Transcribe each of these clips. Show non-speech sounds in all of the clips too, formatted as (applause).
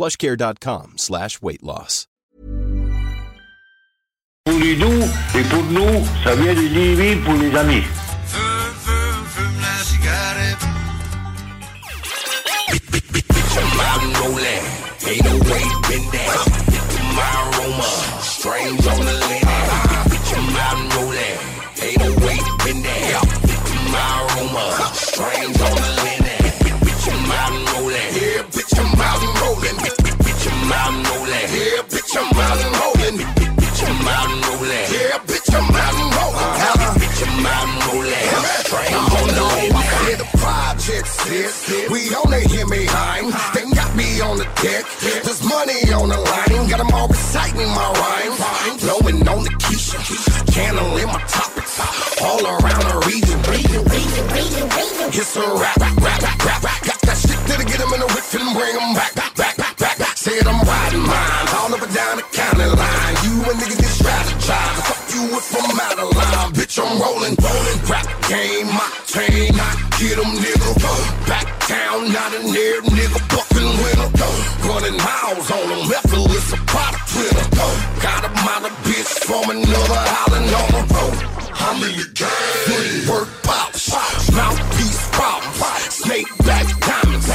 plushcare.com slash weight loss. Poulidou, et pour nous, ça vient de Livy pour les amis. Fume, fume, fume la cigarette. I'm rolling, ain't no way been there. My aroma, strange on the linen. Projects here. We on the him behind. They got me on the deck. There's money on the line. Got them all reciting my rhymes. Blowing on the Keisha. Channeling my topics. All around the region. It's a rap, rap, rap, rap, rap, rap. Got that shit that'll get them in the whip and bring them back, back, back, back, back, back. Said I'm riding mine. All up and down the county line. You a nigga get strategized. Fuck you if I'm out of line. Bitch, I'm rolling, rolling. Rap game, my team. Get them, nigga. Back down, not in there, nigga. Bucking winner. Running miles on them. Effortless, a product twitter. Got a mother bitch from another island on the road. I'm in the game. Work polish. Mouthpiece problem. Snake back diamonds.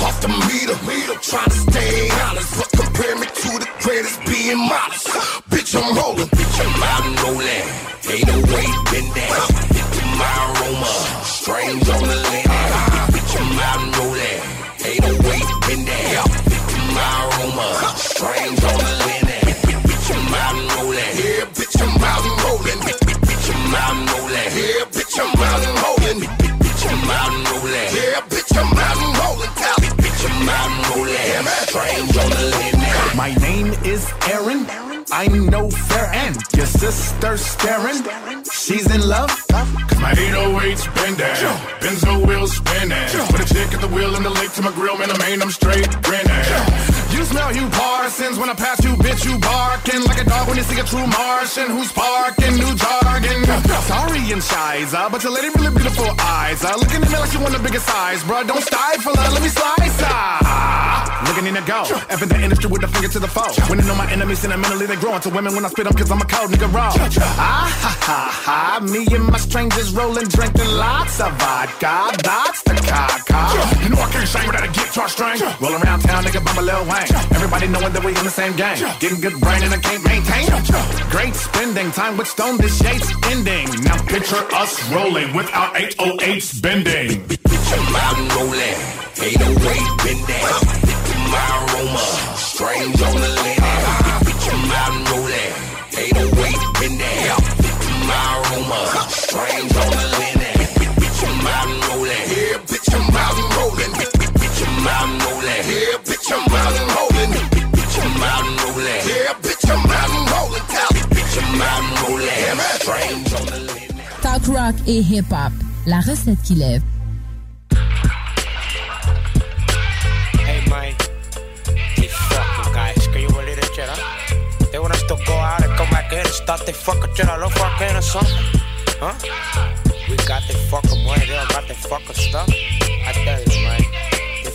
Off the meter. Trying to stay honest. But compare me to the greatest being modest. Bitch, I'm rolling. Strange on the linen. My name is Aaron. I'm no fair end. Your sister's staring. She's in love. Cause my 808's been down. Benzo wheels spinning. Put a chick at the wheel and the lake to my grill, man, I'm ain't, I'm straight grinning. You you Parsons when I pass you, bitch. You barking like a dog when you see a true Martian who's parking new jargon. Sorry shiza, but your lady really beautiful eyes. Uh, looking at me like she want the biggest size, bruh. Don't stifle her, let me slice her. Looking in the go, F in the industry with the finger to the foe. Winning on my enemies, sentimentally they grow into women when I spit them, cause I'm a cold nigga raw. Ah ha ha ha, me and my strangers rolling, drinking lots of vodka. That's the caca. You know I can't sing without a guitar string. Roll around town, nigga, bump a Lil Wayne. Everybody knowing that we in the same game. Getting good brain and I can't maintain. Great spending time with Stone, this shade's ending. Now picture us rolling with our 808s bending. Picture I'm rolling. Ain't no way been there. My aroma, strange on the linen. Out and rolling. Ain't no way. My aroma, strange on the rock et hip-hop, la recette qui lève. Hey, man. These fucking guys, can you believe that shit? They want us to go out and come back in and start the fucking or something? Huh? We got the fucking money, they don't got the fucking stuff. I tell you, man.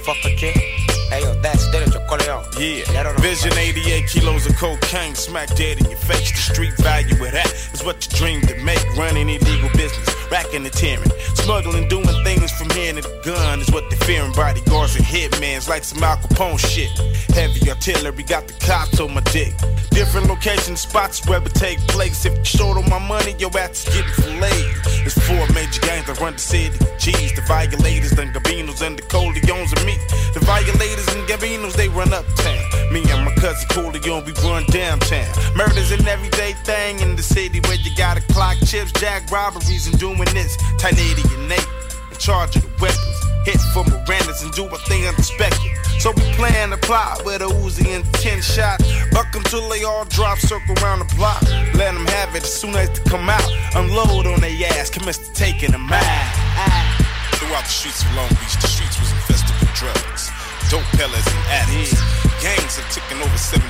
Fucking shit. Hey, yo, that's Derek Chocoleon. Yeah, Vision 88 kilos of cocaine, smack dead in your face. The street value of that is what you dream to make. Running illegal business, racking and tearing. Smuggling, doing things from here to the gun is what they fearing. Bodyguards and hitmans like some Al Capone shit. Heavy artillery got the cops on my dick. Different location spots where it take place. If you short on my money, your ass is getting filleted. It's four major gangs that run the city. G's, the violators, the Gabinos, and the Coleones and me. The violators and Gabinos, they run uptown. Me and my cousin Coleon, we run downtown. Murders an everyday thing in the city where you gotta clock chips, jack robberies, and doing this. 1088 in charge of the weapons. Hit for Miranda's and do a thing unexpected. So we plan to plot with a Uzi and 10 shots. Buck until they all drop, circle around the block. Let them have it as soon as they come out. Unload on their ass, commence to taking them out. Throughout the streets of Long Beach, the streets was infested with drugs, dope peddlers and addicts. Gangs have taken over 75%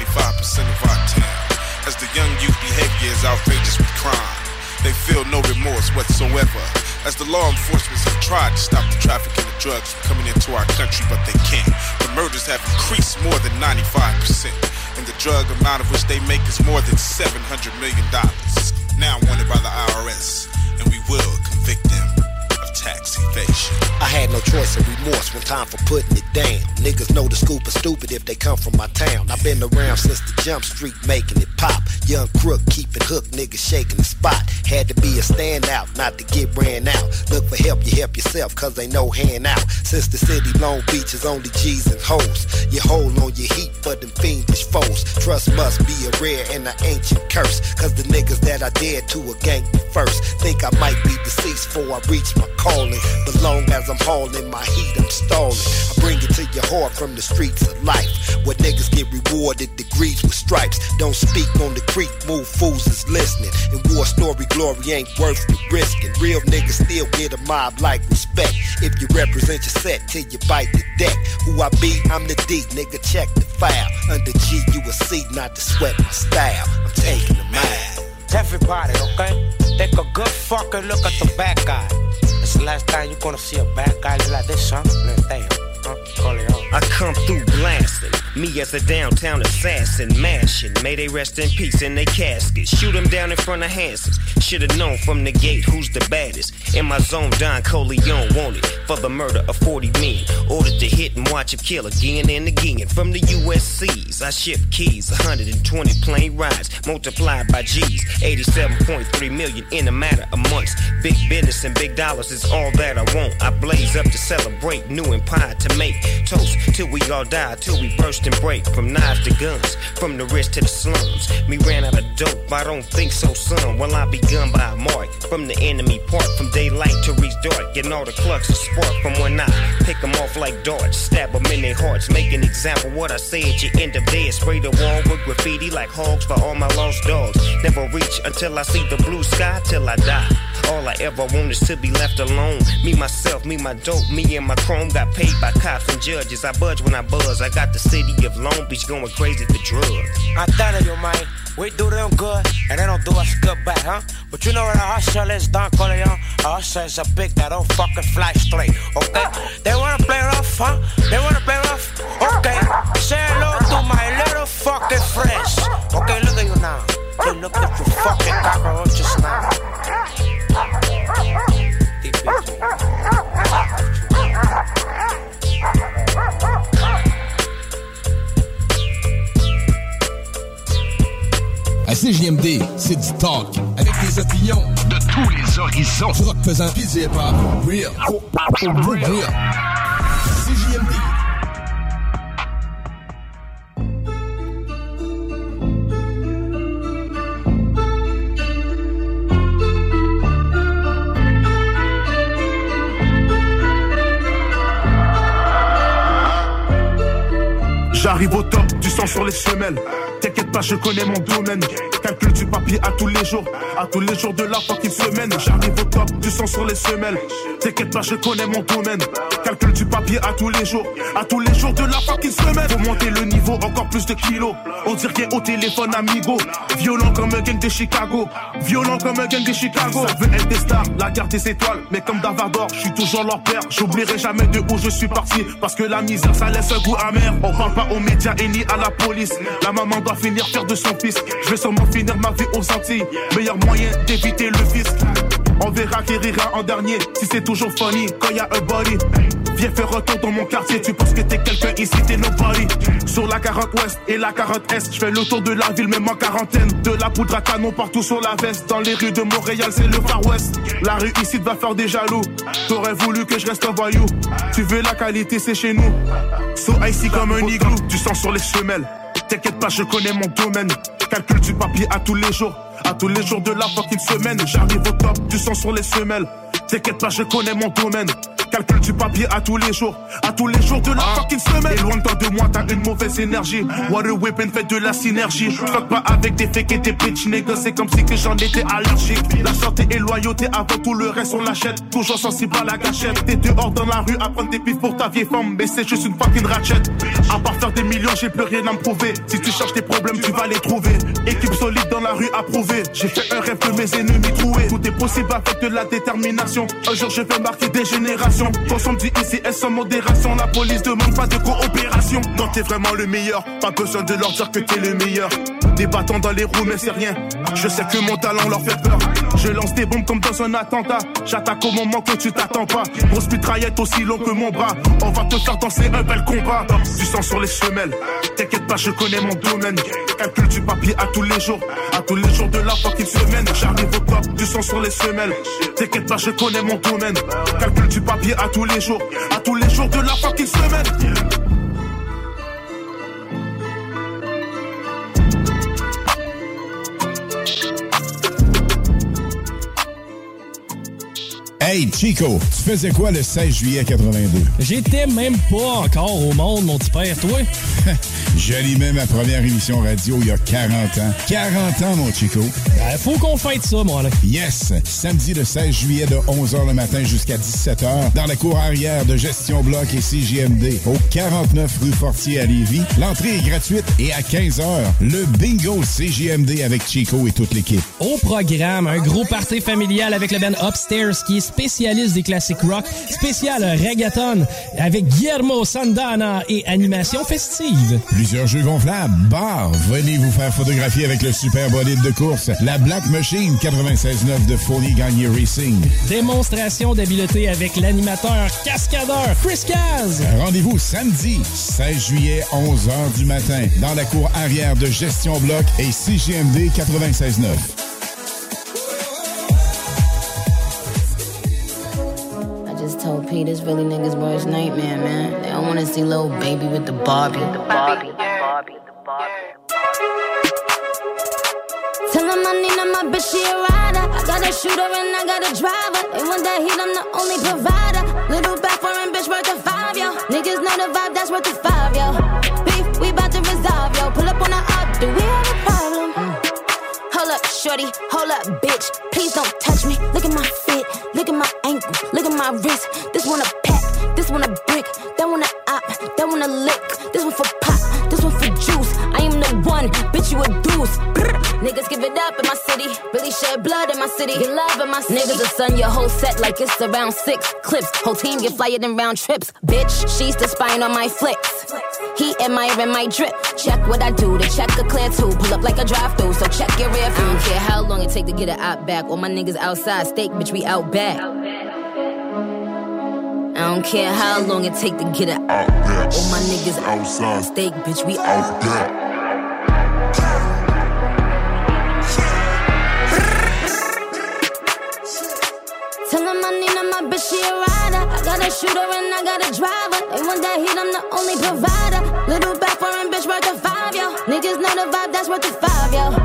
of our town. As the young youth behavior is outrageous with crime, they feel no remorse whatsoever. As the law enforcement have tried to stop the trafficking of drugs from coming into our country, but they can't. The murders have increased more than 95%, and the drug amount of which they make is more than $700 million. Now wanted by the IRS, and we will convict them of tax evasion. I had no choice or remorse when time for putting it down. Niggas know the scoop is stupid if they come from my town. I've been around since the jump street making it pop. Young crook keeping hook niggas shaking the spot. Had to be a standout, not to get ran out. Look for help, you help yourself, cause ain't no hand out. Since the city Long Beach is only G's and hoes. You hold on your heat for them fiendish foes. Trust must be a rare and an ancient curse. Cause the niggas that I dared to a gang first. Think I might be deceased before I reach my calling. But long as I'm hauling my heat, I'm stalling. I bring it to your heart from the streets of life. Where niggas get rewarded degrees with stripes. Don't speak on the creek, move fools is listening. And war story glory ain't worth the risking. Real niggas still get a mob like respect. If you represent your set till you bite the deck. Who I be, I'm the D, nigga, check the file. Under G, you will see not to sweat my style. I'm taking them out. Everybody, okay? Take a good fucking look at the bad guy. It's the last time you're gonna see a bad guy look like this, huh? Damn. Huh? Corleone. I come through blasting. Me as a downtown assassin, mashing. May they rest in peace in their casket. Shoot them down in front of Hansons. Should've known from the gate who's the baddest. In my zone, Don Coleon wanted for the murder of 40 men. Ordered to hit and watch him kill again and again. From the USCs, I ship keys. 120 plane rides multiplied by G's. 87.3 million in a matter of months. Big business and big dollars is all that I want. I blaze up to celebrate new empire to make. Toast till we all die, till we burst and break. From knives to guns, from the rich to the slums. Me ran out of dope, I don't think so, son. Well, I begun by a mark from the enemy part, from daylight to reach dark. Getting all the clucks of spark from when I pick them off like darts. Stab them in their hearts, make an example what I say at your end of day. Spray the wall with graffiti like hogs for all my lost dogs. Never reach until I see the blue sky till I die. All I ever want is to be left alone. Me, myself, me, my dope, me and my chrome got paid by cops and judges. I budge when I buzz. I got the city of Long Beach going crazy for drugs. I'm of you, man, we do them good and they don't do us good back, huh? But you know what a hustle is, Don Corleone? A hustle is a big that don't fucking fly straight, okay? They wanna play rough, huh? They wanna play rough? Okay, say hello to my little fucking friends. Okay, look at you now. Hey, look at you fucking cockroaches now. CJMD, c'est du talk. Avec des opinions de tous les horizons. Du rock pesant pis du hip-hop. Real. Real. CJMD. J'arrive au top, du sang sur les semelles. Je connais mon domaine. Calcul du papier à tous les jours, à tous les jours de la fucking semaine. J'arrive au top, du sang sur les semelles. T'inquiète pas, je connais mon domaine. Calcul du papier à tous les jours, à tous les jours de la fucking semaine. Faut monter le niveau, encore plus de kilos. On dirait au téléphone amigo. Violent comme un gang de Chicago. Violent comme un gang de Chicago. Ça veut être des stars, la garde des étoiles. Mais comme Davardor, je suis toujours leur père. J'oublierai jamais de où je suis parti. Parce que la misère, ça laisse un goût amer. On parle pas aux médias et ni à la police. La maman doit finir de son fils. Je vais sûrement finir ma vie aux Antilles. Meilleur moyen d'éviter le fisc. On verra qui rira en dernier. Si c'est toujours funny quand y a un body. Viens faire retour dans mon quartier, tu penses que t'es quelqu'un ici, t'es nobody. Sur la 40 ouest et la 40 est, je fais le tour de la ville, même en quarantaine. De la poudre à canon partout sur la veste. Dans les rues de Montréal, c'est le Far West. La rue ici va faire des jaloux. T'aurais voulu que je reste un voyou. Tu veux la qualité, c'est chez nous. So ici comme un igloo, du sang sur les semelles. T'inquiète pas, je connais mon domaine. Calcul du papier à tous les jours. À tous les jours de la fucking semaine. J'arrive au top, du sang sur les semelles. T'inquiète pas, je connais mon domaine. Calcul du papier à tous les jours. À tous les jours de la fucking semaine. Et loin de toi de moi, t'as une mauvaise énergie. Water Weapon fait de la synergie. Fuck pas avec des fakes et des bitch niggas. C'est comme si que j'en étais allergique. La santé et loyauté avant tout le reste, on l'achète. Toujours sensible à la gâchette. T'es dehors dans la rue à prendre des pifs pour ta vieille femme. Mais c'est juste une fucking ratchet. À part faire des millions, j'ai plus rien à me prouver. Si tu cherches tes problèmes, tu vas les trouver. Équipe solide dans la rue approuvée. J'ai fait un rêve de mes ennemis troués. Tout est possible avec de la détermination. Un jour, je vais marquer des générations. Consomme du ICS sans modération. La police demande pas de coopération. Non, t'es vraiment le meilleur. Pas besoin de leur dire que t'es le meilleur. Bâtons dans les roues, mais c'est rien. Je sais que mon talent leur fait peur. Je lance des bombes comme dans un attentat. J'attaque au moment que tu t'attends pas. Grosse mitraillette aussi long que mon bras. On va te faire danser un bel combat. Du sang sur les semelles. T'inquiète pas, je connais mon domaine. Calcul du papier à tous les jours. À tous les jours de la fucking semaine. J'arrive au top, du sang sur les semelles. T'inquiète pas, je connais mon domaine. Calcul du papier à tous les jours. À tous les jours de la fucking semaine. Hey Chico, tu faisais quoi le 16 juillet 82? J'étais même pas encore au monde, mon petit père, toi. (laughs) J'animais ma première émission radio il y a 40 ans. 40 ans, mon Chico. Ben, faut qu'on fête ça, moi, là. Yes! Samedi le 16 juillet de 11h le matin jusqu'à 17h dans la cour arrière de Gestion Bloc et CJMD au 49 rue Fortier à Lévis. L'entrée est gratuite et à 15h, le bingo CJMD avec Chico et toute l'équipe. Au programme, un gros party familial avec le band Upstairs qui est spécialiste des classiques rock, spécial reggaeton avec Guillermo Sandana et animation festive. Plusieurs jeux gonflables, bar, venez vous faire photographier avec le super bolide de course, la Black Machine 96.9 de Folie Gagné Racing. Démonstration d'habileté avec l'animateur cascadeur Chris Caz. Rendez-vous samedi 16 juillet 11h du matin dans la cour arrière de Gestion Bloc et CGMD 96.9. told Pete it's really niggas' worst nightmare, man. They don't wanna see little baby with the Barbie. The Barbie. the Barbie, the Barbie. Tell him I need my bitch, she a rider. I got a shooter and I got a driver. They want that heat, I'm the only provider. Little back foreign bitch worth a five, yo. Niggas know the vibe, that's worth a five, yo. Shorty, hold up, bitch. Please don't touch me. Look at my fit, look at my ankle, look at my wrist. This one a pack, this one a brick, that one a op, that one a lick. This one for pop, this one for juice. I am the one, bitch, you a deuce. Niggas give it up in my city, really shed blood in my city, get love in my city. Niggas will sun your whole set like it's around six clips. Whole team get flyer than round trips. Bitch, she's the spine on my flicks. He admiring my drip. Check what I do to check a clear two. Pull up like a drive through, so check your rear view. I don't care how long it take to get it out back. All my niggas outside, steak, bitch, we out back. I don't care how long it take to get it out back. All my niggas outside, steak, bitch, we out back. Shooter and I got a driver. They want that heat, I'm the only provider. Little back foreign bitch worth a five, yo. Niggas know the vibe, that's worth a five, yo.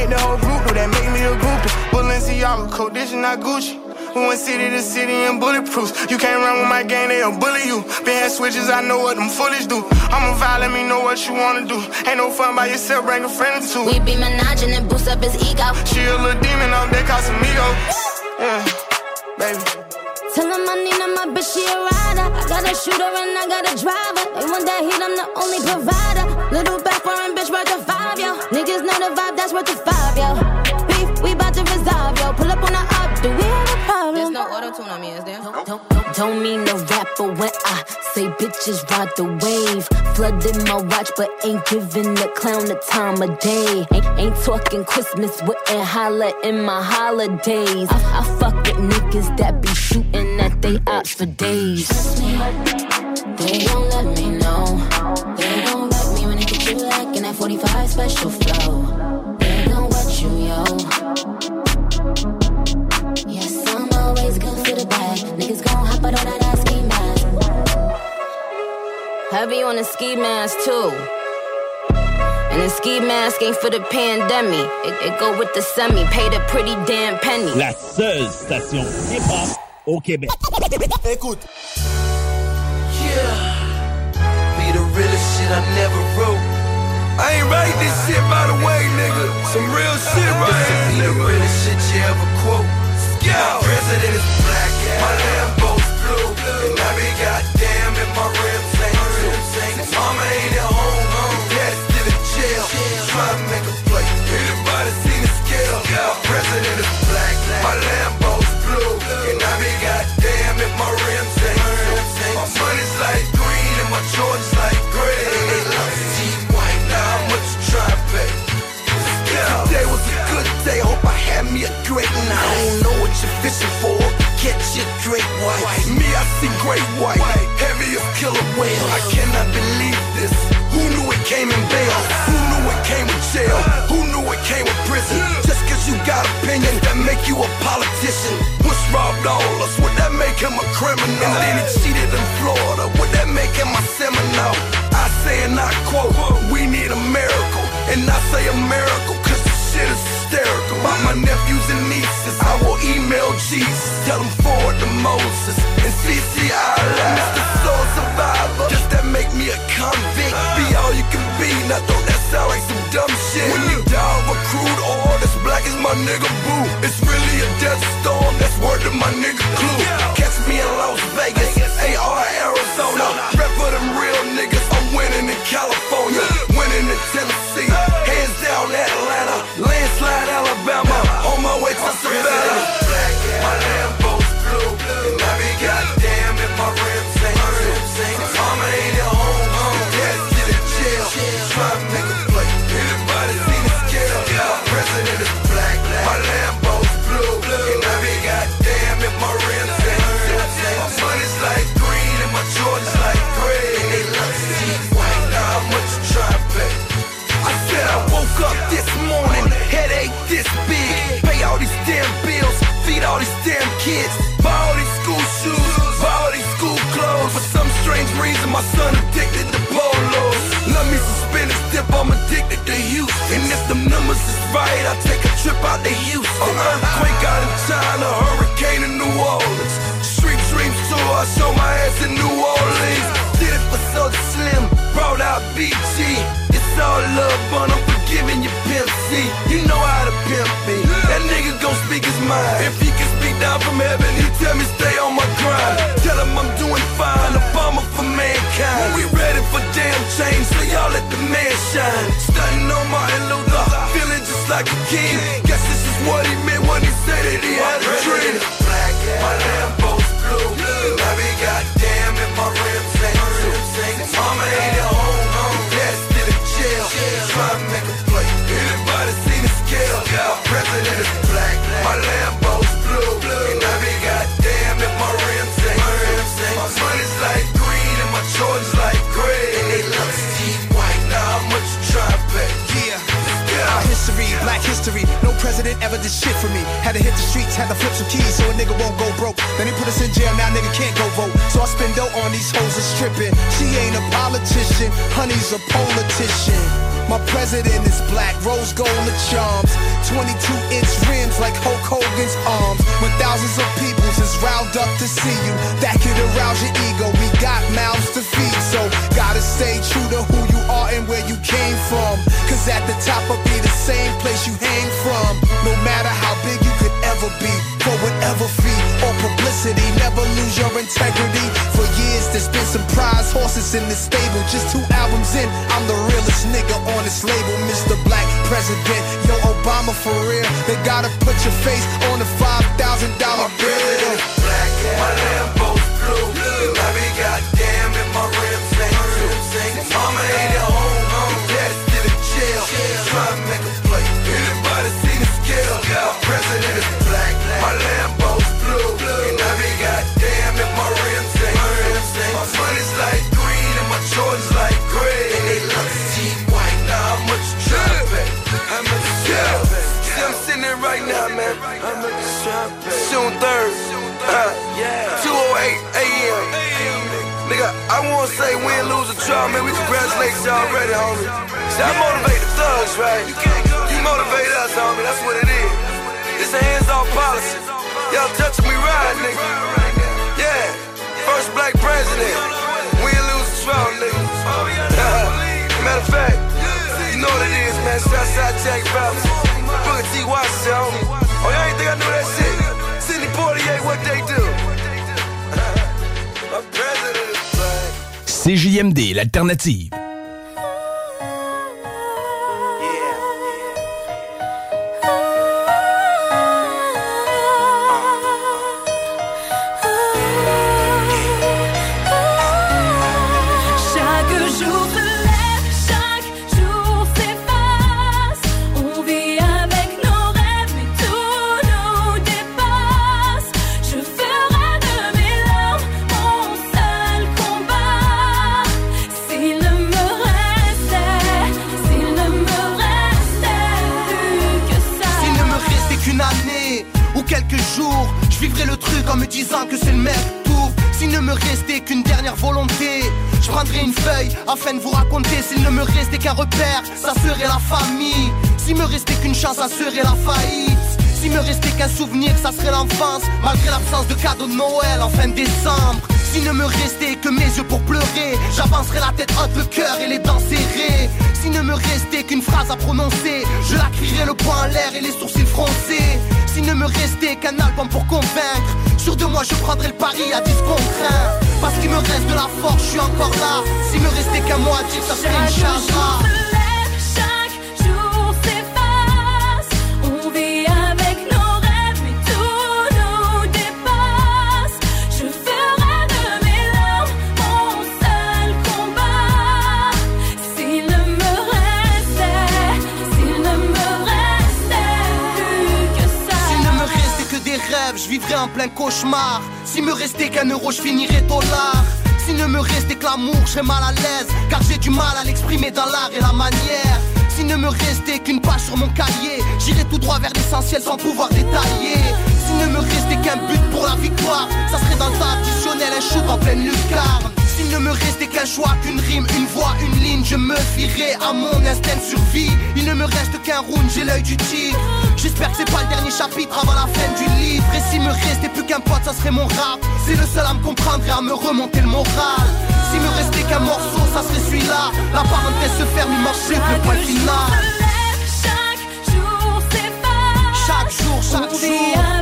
hit the whole group, do that make me a groupie. Balenciaga, condition, not Gucci. We went city to city in bulletproofs. You can't run with my gang, they'll bully you. Been had switches, I know what them foolish do. I'm a vibe, let me know what you wanna do. Ain't no fun by yourself, bring a friend or two. We be menaging and boost up his ego. She a little demon off that Casamigo. Yeah, mm, baby. Tell him I need him, my bitch, she a rider. I got a shooter and I got a driver. They want that heat, I'm the only provider. Little back foreign bitch worth a five, yo. Niggas know the vibe, that's worth a five, yo. Beef, we bout to resolve, yo. Pull up on the up, do we have a problem? There's no auto tune on me, is there? Don't, don't, don't mean no rapper when I say bitches ride the wave. Flooded my watch, but ain't giving the clown the time of day. Ain't, ain't talking Christmas, wouldn't holla in my holidays. I, I fuck with niggas that be shooting at they ops for days. They won't let me know. 45 special flow. They gon' wet you, yo. Yes, I'm always good for the bag. Niggas gon' hop out on that ass ski mask. Heavy on the ski mask too. And the ski mask ain't for the pandemic. It, it go with the semi. Paid a pretty damn penny. La seule station hip-hop au Québec. Écoute. Yeah. Be the realest shit I never wrote. I ain't write this shit by the way, nigga. Some real shit right here. Be the realest shit you ever quote. Scout. President is black, my Lambo's blue. And I be goddamn if my rims ain't too. Mama ain't at home, dad's still in jail. Try to make a play. Anybody seen the scale? My president is black, my Lambo's I a great night. I don't know what you're fishing for, catch your great white. Me, I see great white, heavy as killer whale. I cannot believe this. Who knew it came in bail? Who knew it came with jail? Who knew it came with prison? Just cause you got opinion, that make you a politician. What's robbed all us, would that make him a criminal? And then he cheated in Florida, would that make him a Seminole? I say and I quote, we need a miracle. And I say a miracle, cause the shit is hysterical. About my nephews and nieces, I will email Jesus. Tell them forward to Moses and CC Allah. Mr. Soul Survivor, does that make me a convict? Be all you can be, now don't that sound like some dumb shit? When you die of a crude oil, that's black as my nigga boo. It's really a death storm, that's word to my nigga Clue. Catch me in Las Vegas, AR Arizona. Rep for them real niggas, I'm winning in California, winning in Tennessee, kids, buy all these school shoes, buy all these school clothes. For some strange reason, my son addicted to polos. Love me some spinach dip, I'm addicted to Houston. And if the numbers is right, I take a trip out to Houston. Uh-huh. An earthquake out in China, hurricane in New Orleans. Street dreams tour, I show my ass in New Orleans. Did it for so slim, brought out BG. It's all love, but I'm forgiving you, Pimp C. change, so y'all let the man shine. Stunting on Martin Luther, feeling just like a king. Guess this is what he meant when he said that he had a dream. Black, my Lambo's never did shit for me. Had to hit the streets, had to flip some keys so a nigga won't go broke. Then he put us in jail, now nigga can't go vote. So I spend dough on these hoes and stripping. She ain't a politician, honey's a politician. My president is black, rose gold and charms. 22 inch rims like Hulk Hogan's arms. When thousands of peoples is round up to see you, that could arouse your ego. We got mouths to feed, so gotta stay true to who you are and where you came from. Cause at the top will be the same place you hang from. No matter how big you could ever be, for whatever fee or publicity, never lose your integrity. For years, there's been some prize horses in the stable. Just two albums in, I'm the realest nigga on this label, Mr. Black President. Yo, Obama for real. They gotta put your face on the $5,000 bill. Black, my Lambo's blue. I wanna say win, lose, or draw, man. We congratulate y'all already, homie. See, I motivate the thugs, right? You motivate us, homie. That's what it is. It's a hands-off policy. Y'all touching me right, nigga. Yeah. First black president. Win, lose, or draw, nigga. (laughs) Matter of fact, you know what it is, man. Southside Jack Brothers. Booker T. Washington, homie. Oh, y'all ain't think I knew that shit? Sidney Poitier, what they do? CJMD, l'alternative. Disant que c'est le même tour. S'il ne me restait qu'une dernière volonté, je prendrais une feuille afin de vous raconter. S'il ne me restait qu'un repère, ça serait la famille. S'il me restait qu'une chance, ça serait la faillite. S'il me restait qu'un souvenir, ça serait l'enfance, malgré l'absence de cadeaux de Noël en fin décembre. S'il ne me restait que mes yeux pour pleurer, j'avancerais la tête haute, le cœur et les dents serrées. S'il ne me restait qu'une phrase à prononcer, je la crierais le poing en l'air et les sourcils froncés. S'il ne me restait qu'un album pour convaincre, sur deux mois je prendrais le pari à 10 contraints. Parce qu'il me reste de la force, je suis encore là. S'il me restait qu'un mot à dire, ça serait une charge. Vivrais en plein cauchemar. S'il me restait qu'un euro, je finirais dollar. S'il ne me restait que l'amour, je serais mal à l'aise. Car j'ai du mal à l'exprimer dans l'art et la manière. S'il ne me restait qu'une page sur mon cahier, j'irais tout droit vers l'essentiel sans pouvoir détailler. S'il ne me restait qu'un but pour la victoire, ça serait dans le temps additionnel, un shoot en pleine lucarne. S'il ne me restait qu'un choix, qu'une rime, une voix, une ligne, je me fierais à mon instinct de survie. Il ne me reste qu'un round, j'ai l'œil du tigre. J'espère que c'est pas le dernier chapitre avant la fin du livre. Et s'il me restait plus qu'un pote, ça serait mon rap. C'est le seul à me comprendre et à me remonter le moral. S'il me restait qu'un morceau, ça serait celui-là. La parenthèse se ferme, il marche le point final. Chaque jour. Chaque jour,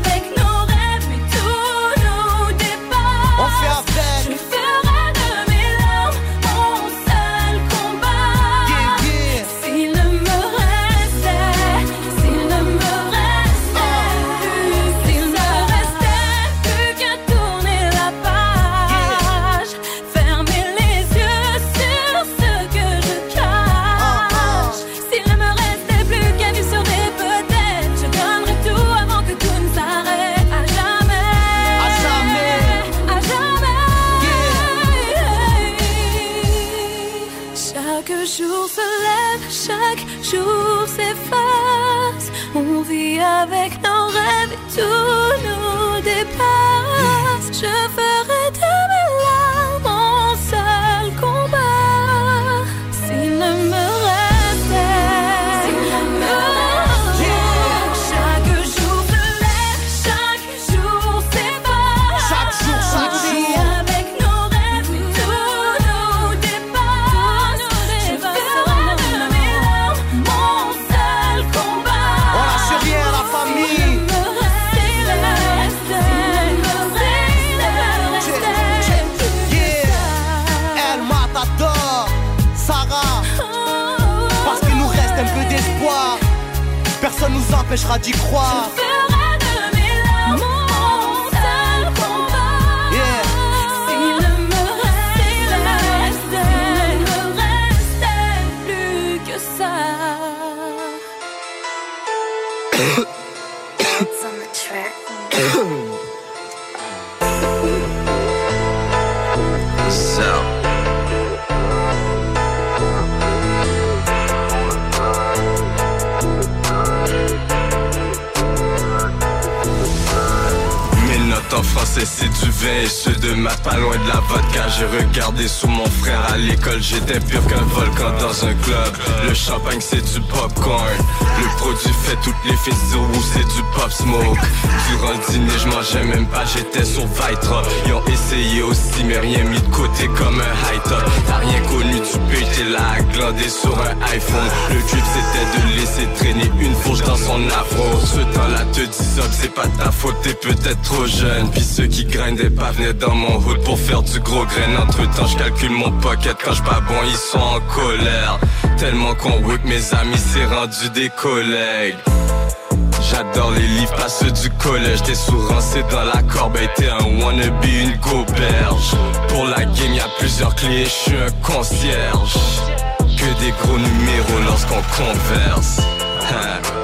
rêves et empêchera d'y croire. C'est du et ceux de maths pas loin de la vodka. J'ai regardé sous mon frère à l'école. J'étais pire qu'un volcan dans un club. Le champagne c'est du popcorn. Le produit fait toutes les sur où c'est du pop smoke. Durant le dîner je mangeais même pas J'étais sur Vitra. Ils ont essayé aussi mais rien mis de côté comme un high top. T'as rien connu tu peux t'es là à glander sur un iPhone. Le trip c'était de laisser traîner une fourche dans son afro. Ce temps-là te dis que c'est pas ta faute T'es peut-être trop jeune. Puis ceux qui pas venaient dans mon hood Pour faire du gros grain. Entre temps je calcule mon pocket Quand je pas bon ils sont en colère. Tellement qu'on work mes amis c'est rendu des collègues. J'adore les livres, pas ceux du collège. T'es sourancé dans la corbeille, t'es un wannabe, une goberge Pour la game, y plusieurs clés, je suis un concierge. Que des gros numéros lorsqu'on converse (laughs)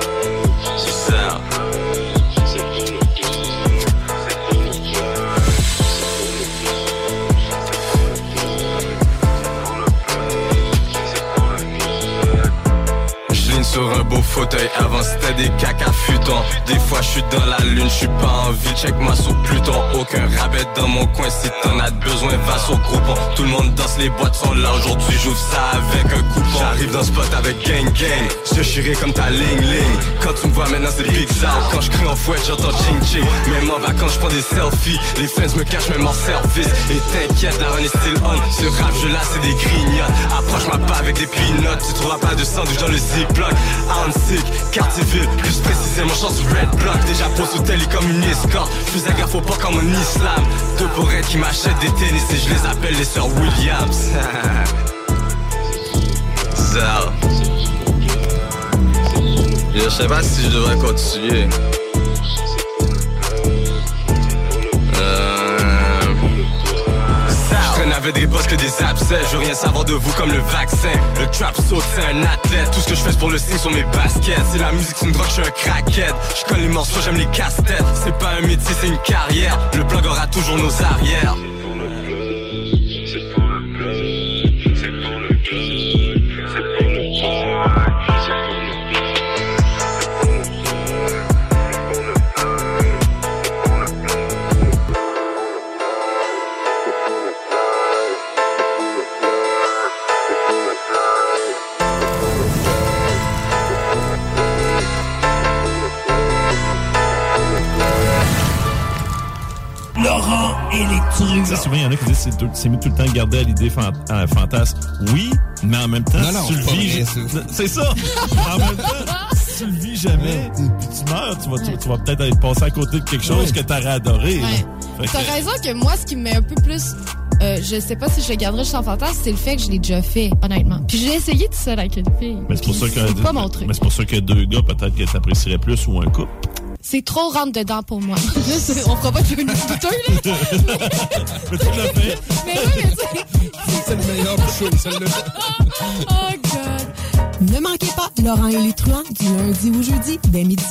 fauteuil, avant c'était des caca futons. Des fois je suis dans la lune, je suis pas en vie, check-moi sur Pluton. Aucun rabais dans mon coin, si t'en as besoin, va sur groupon. Tout le monde danse, les boîtes sont là, aujourd'hui j'ouvre ça avec un coupon. J'arrive dans ce spot avec gang gang, je chierai comme ta ling ling. Quand tu me vois maintenant c'est big out, quand je crie en fouette j'entends ching ching. Même en vacances je prends des selfies, les fans me cachent même en service. Et t'inquiète, la run est still on, ce rap jeu là c'est des grignotes Approche-moi pas avec des peanuts, tu trouveras pas de sandwich dans le ziploc Sick, Cartierville, plus précisément chance Red Block. Déjà pose au télé comme une escorte. Fais gaffe pas comme en islam. Deux bourrettes qui m'achètent des tennis Et je les appelle les sœurs Williams. (laughs) Je sais pas si je devrais continuer Avec des boss que des abcès. Je veux rien savoir de vous comme le vaccin. Le trap saute c'est un athlète. Tout ce que je fais pour le signe sur mes baskets. C'est la musique c'est une drogue je suis un crackhead. Je connais les morceaux j'aime les casse-têtes. C'est pas un métier c'est une carrière. Le blog aura toujours nos arrières Tu sais, souvent, il y en a qui disent c'est tout- c'est mieux tout le temps garder à l'idée fan- euh, fantasme. Oui, mais en même temps, Non, non, si tu le vis. C'est ça. en même temps, si tu le vis jamais, puis tu meurs, tu vas, tu, tu vas peut-être être passé à côté de quelque chose que t'aurais adoré. là. Fait que- T'as raison que moi, ce qui me met un peu plus. euh, je sais pas si je le garderai en fantasme, c'est le fait que je l'ai déjà fait, honnêtement. Puis j'ai essayé tout seul avec une fille. Mais c'est pour ça que. C'est pas mon truc. Mais c'est pour ça que deux gars, peut-être que t'apprécierais plus ou un couple. C'est trop rentre dedans pour moi. (laughs) Là, on fera pas de une douteux, là. (laughs) Mais tu l'as fait. Mais oui, mais tu sais. C'est le meilleur show, celle-là. (laughs) Oh, God. Ne manquez pas Laurent et les truands du lundi au jeudi dès midi.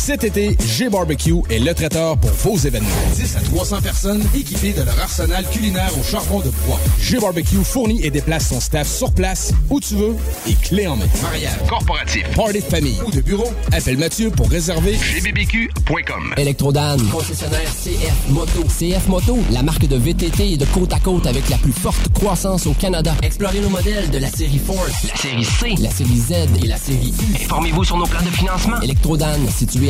Cet été, G-Barbecue est le traiteur pour vos événements. 10 à 300 personnes équipées de leur arsenal culinaire au charbon de bois. G-Barbecue fournit et déplace son staff sur place, où tu veux, et clé en main. Mariage, corporatif, party de famille ou de bureau, appelle Mathieu pour réserver gbbq.com. Electrodan, concessionnaire CF Moto. CF Moto, la marque de VTT et de côte à côte avec la plus forte croissance au Canada. Explorez nos modèles de la série Force, la série C, la série Z et la série U. Informez-vous sur nos plans de financement. Electrodan, situé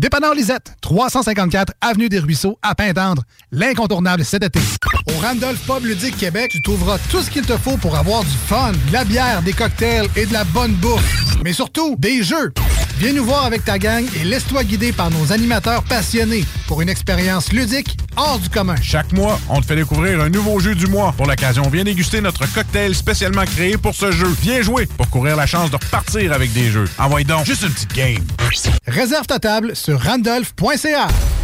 Dépanneur Lisette, 354 Avenue des Ruisseaux, à Pintendre. L'incontournable cet été. Au Randolph Pub Ludique Québec, tu trouveras tout ce qu'il te faut pour avoir du fun, de la bière, des cocktails et de la bonne bouffe. Mais surtout, des jeux. Viens nous voir avec ta gang et laisse-toi guider par nos animateurs passionnés pour une expérience ludique hors du commun. Chaque mois, on te fait découvrir un nouveau jeu du mois. Pour l'occasion, viens déguster notre cocktail spécialement créé pour ce jeu. Viens jouer pour courir la chance de repartir avec des jeux. Envoie donc juste une petite game. Réserve ta table sur randolph.ca.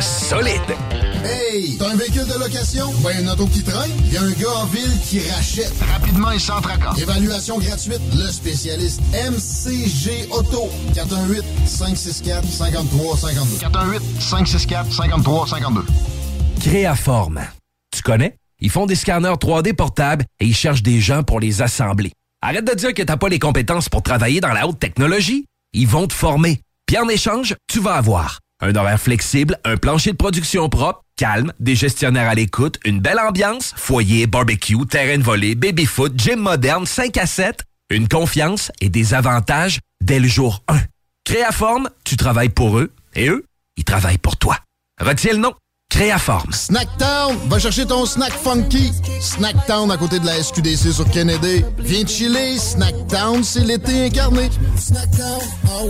solide. Hey, t'as un véhicule de location? Ben, une auto qui traîne? Il y a un gars en ville qui rachète. Rapidement et sans tracas. Évaluation gratuite. Le spécialiste MCG Auto. 418-564-5352. 418-564-5352. Créaforme. Tu connais? Ils font des scanners 3D portables et ils cherchent des gens pour les assembler. Arrête de dire que t'as pas les compétences pour travailler dans la haute technologie. Ils vont te former. Puis en échange, tu vas avoir un horaire flexible, un plancher de production propre, calme, des gestionnaires à l'écoute, une belle ambiance, foyer, barbecue, terrain de volée, baby-foot, gym moderne, 5 à 7, une confiance et des avantages dès le jour 1. Créaforme, tu travailles pour eux et eux, ils travaillent pour toi. Retiens le nom. Créaforme. Snacktown, va chercher ton snack funky. Snacktown à côté de la SQDC sur Kennedy. Viens chiller, Snacktown, c'est l'été incarné. Snacktown, ah.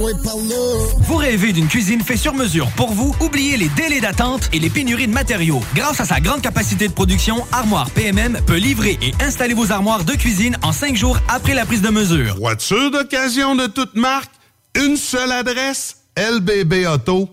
Vous rêvez d'une cuisine faite sur mesure pour vous? Oubliez les délais d'attente et les pénuries de matériaux. Grâce à sa grande capacité de production, Armoire PMM peut livrer et installer vos armoires de cuisine en cinq jours après la prise de mesure. Voiture d'occasion de toute marque, une seule adresse, lbbauto.com.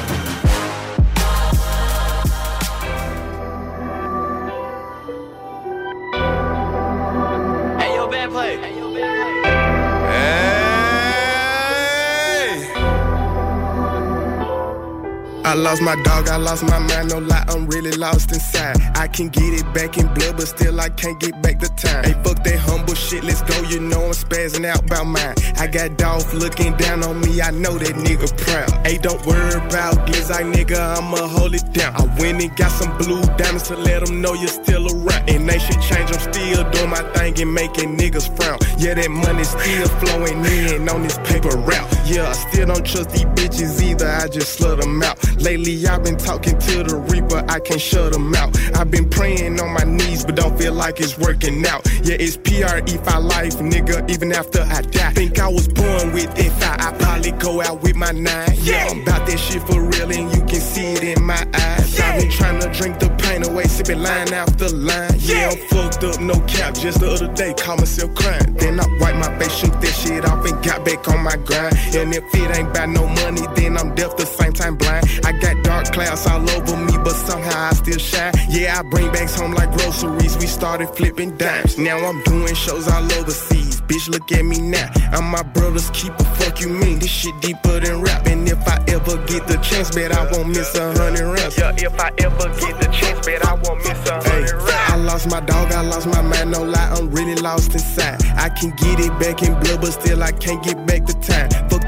I lost my dog, I lost my mind, no lie, I'm really lost inside. I can get it back in blood, but still I can't get back the time. Hey, fuck that humble shit, let's go, you know I'm spazzing out about mine. I got Dolph looking down on me, I know that nigga proud. Hey, don't worry about this, I nigga, I'ma hold it down. I went and got some blue diamonds to let them know you're still around. And they should change, I'm still doing my thing and making niggas frown. Yeah, that money still flowing in on this paper route. Yeah, I still don't trust these bitches either, I just slut them out. Lately, I've been talking to the Reaper, I can't shut them out. I've been praying on my knees, but don't feel like it's working out. Yeah, it's PRE for life, nigga, even after I die. Think I was born with it, I, I probably go out with my nine. Yeah, I'm about that shit for real, and you can see it in my eyes. I've been trying to drink the pain away, sipping line after line. Yeah, I'm fucked up, no cap. Just the other day, caught myself crying. Then I wipe my face, shoot that shit off, and got back on my grind. And if it ain't about no money, then I'm deaf the same time blind. I got dark clouds all over me, but somehow I still shine. Yeah, I bring bags home like groceries. We started flipping dimes. Now I'm doing shows all overseas. Bitch, look at me now. I'm my brother's keeper. Fuck you mean? This shit deeper than rap. And if I ever get the chance, bet I won't miss a hundred raps. Yeah, if I ever get the chance, bet I won't miss a hundred raps. I lost my dog, I lost my mind, no lie, I'm really lost inside. I can get it back in blood, but still I can't get back the time. Fuck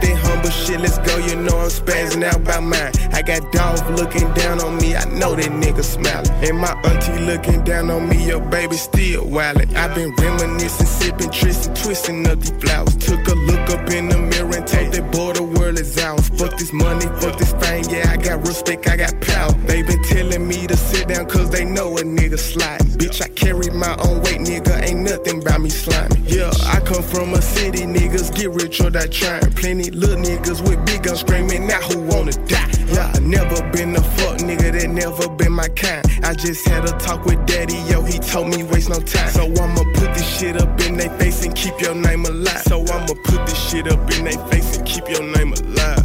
shit, let's go, you know I'm spazzing out by mine. I got dogs looking down on me, I know that nigga smiling. And my auntie looking down on me, your baby still wildin'. i been reminiscing, sipping, twisting, twisting up these flowers. Took a look up in the mirror and told that boy the world is ours. Fuck this money, fuck this fame, yeah, I got respect, I got power. They been telling me to sit down cause they know a nigga sliding. Bitch, I carry my own weight, nigga, ain't nothing about me slimy. Yeah, I come from a city, niggas get rich or die trying. Plenty little niggas with big guns screaming out who wanna die. Yeah, I never been a fuck nigga, that never been my kind. I just had a talk with daddy, yo, he told me waste no time. So I'ma put this shit up in their face and keep your name alive. So I'ma put this shit up in their face and keep your name alive.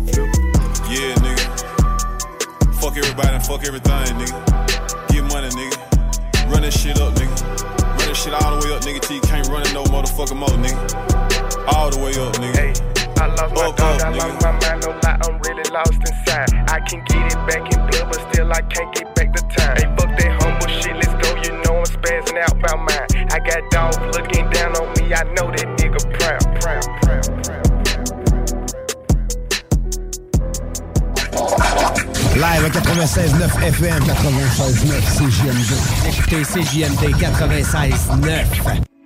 Yeah, nigga. Fuck everybody and fuck everything, nigga. Nigga. Run that shit up, nigga. Run that shit all the way up, nigga. You can't run it no motherfucking more, nigga. All the way up, nigga. I lost my dog, I lost my mind, no lie, I'm really lost inside. I can get it back in blood, but still I can't get back the time. Hey, fuck that humble shit, let's go, you know I'm spazzing out by mine. I got dogs looking down on me, I know that Live à 96.9 FM, 96.9 CJMD. Écoutez CJMD 96.9.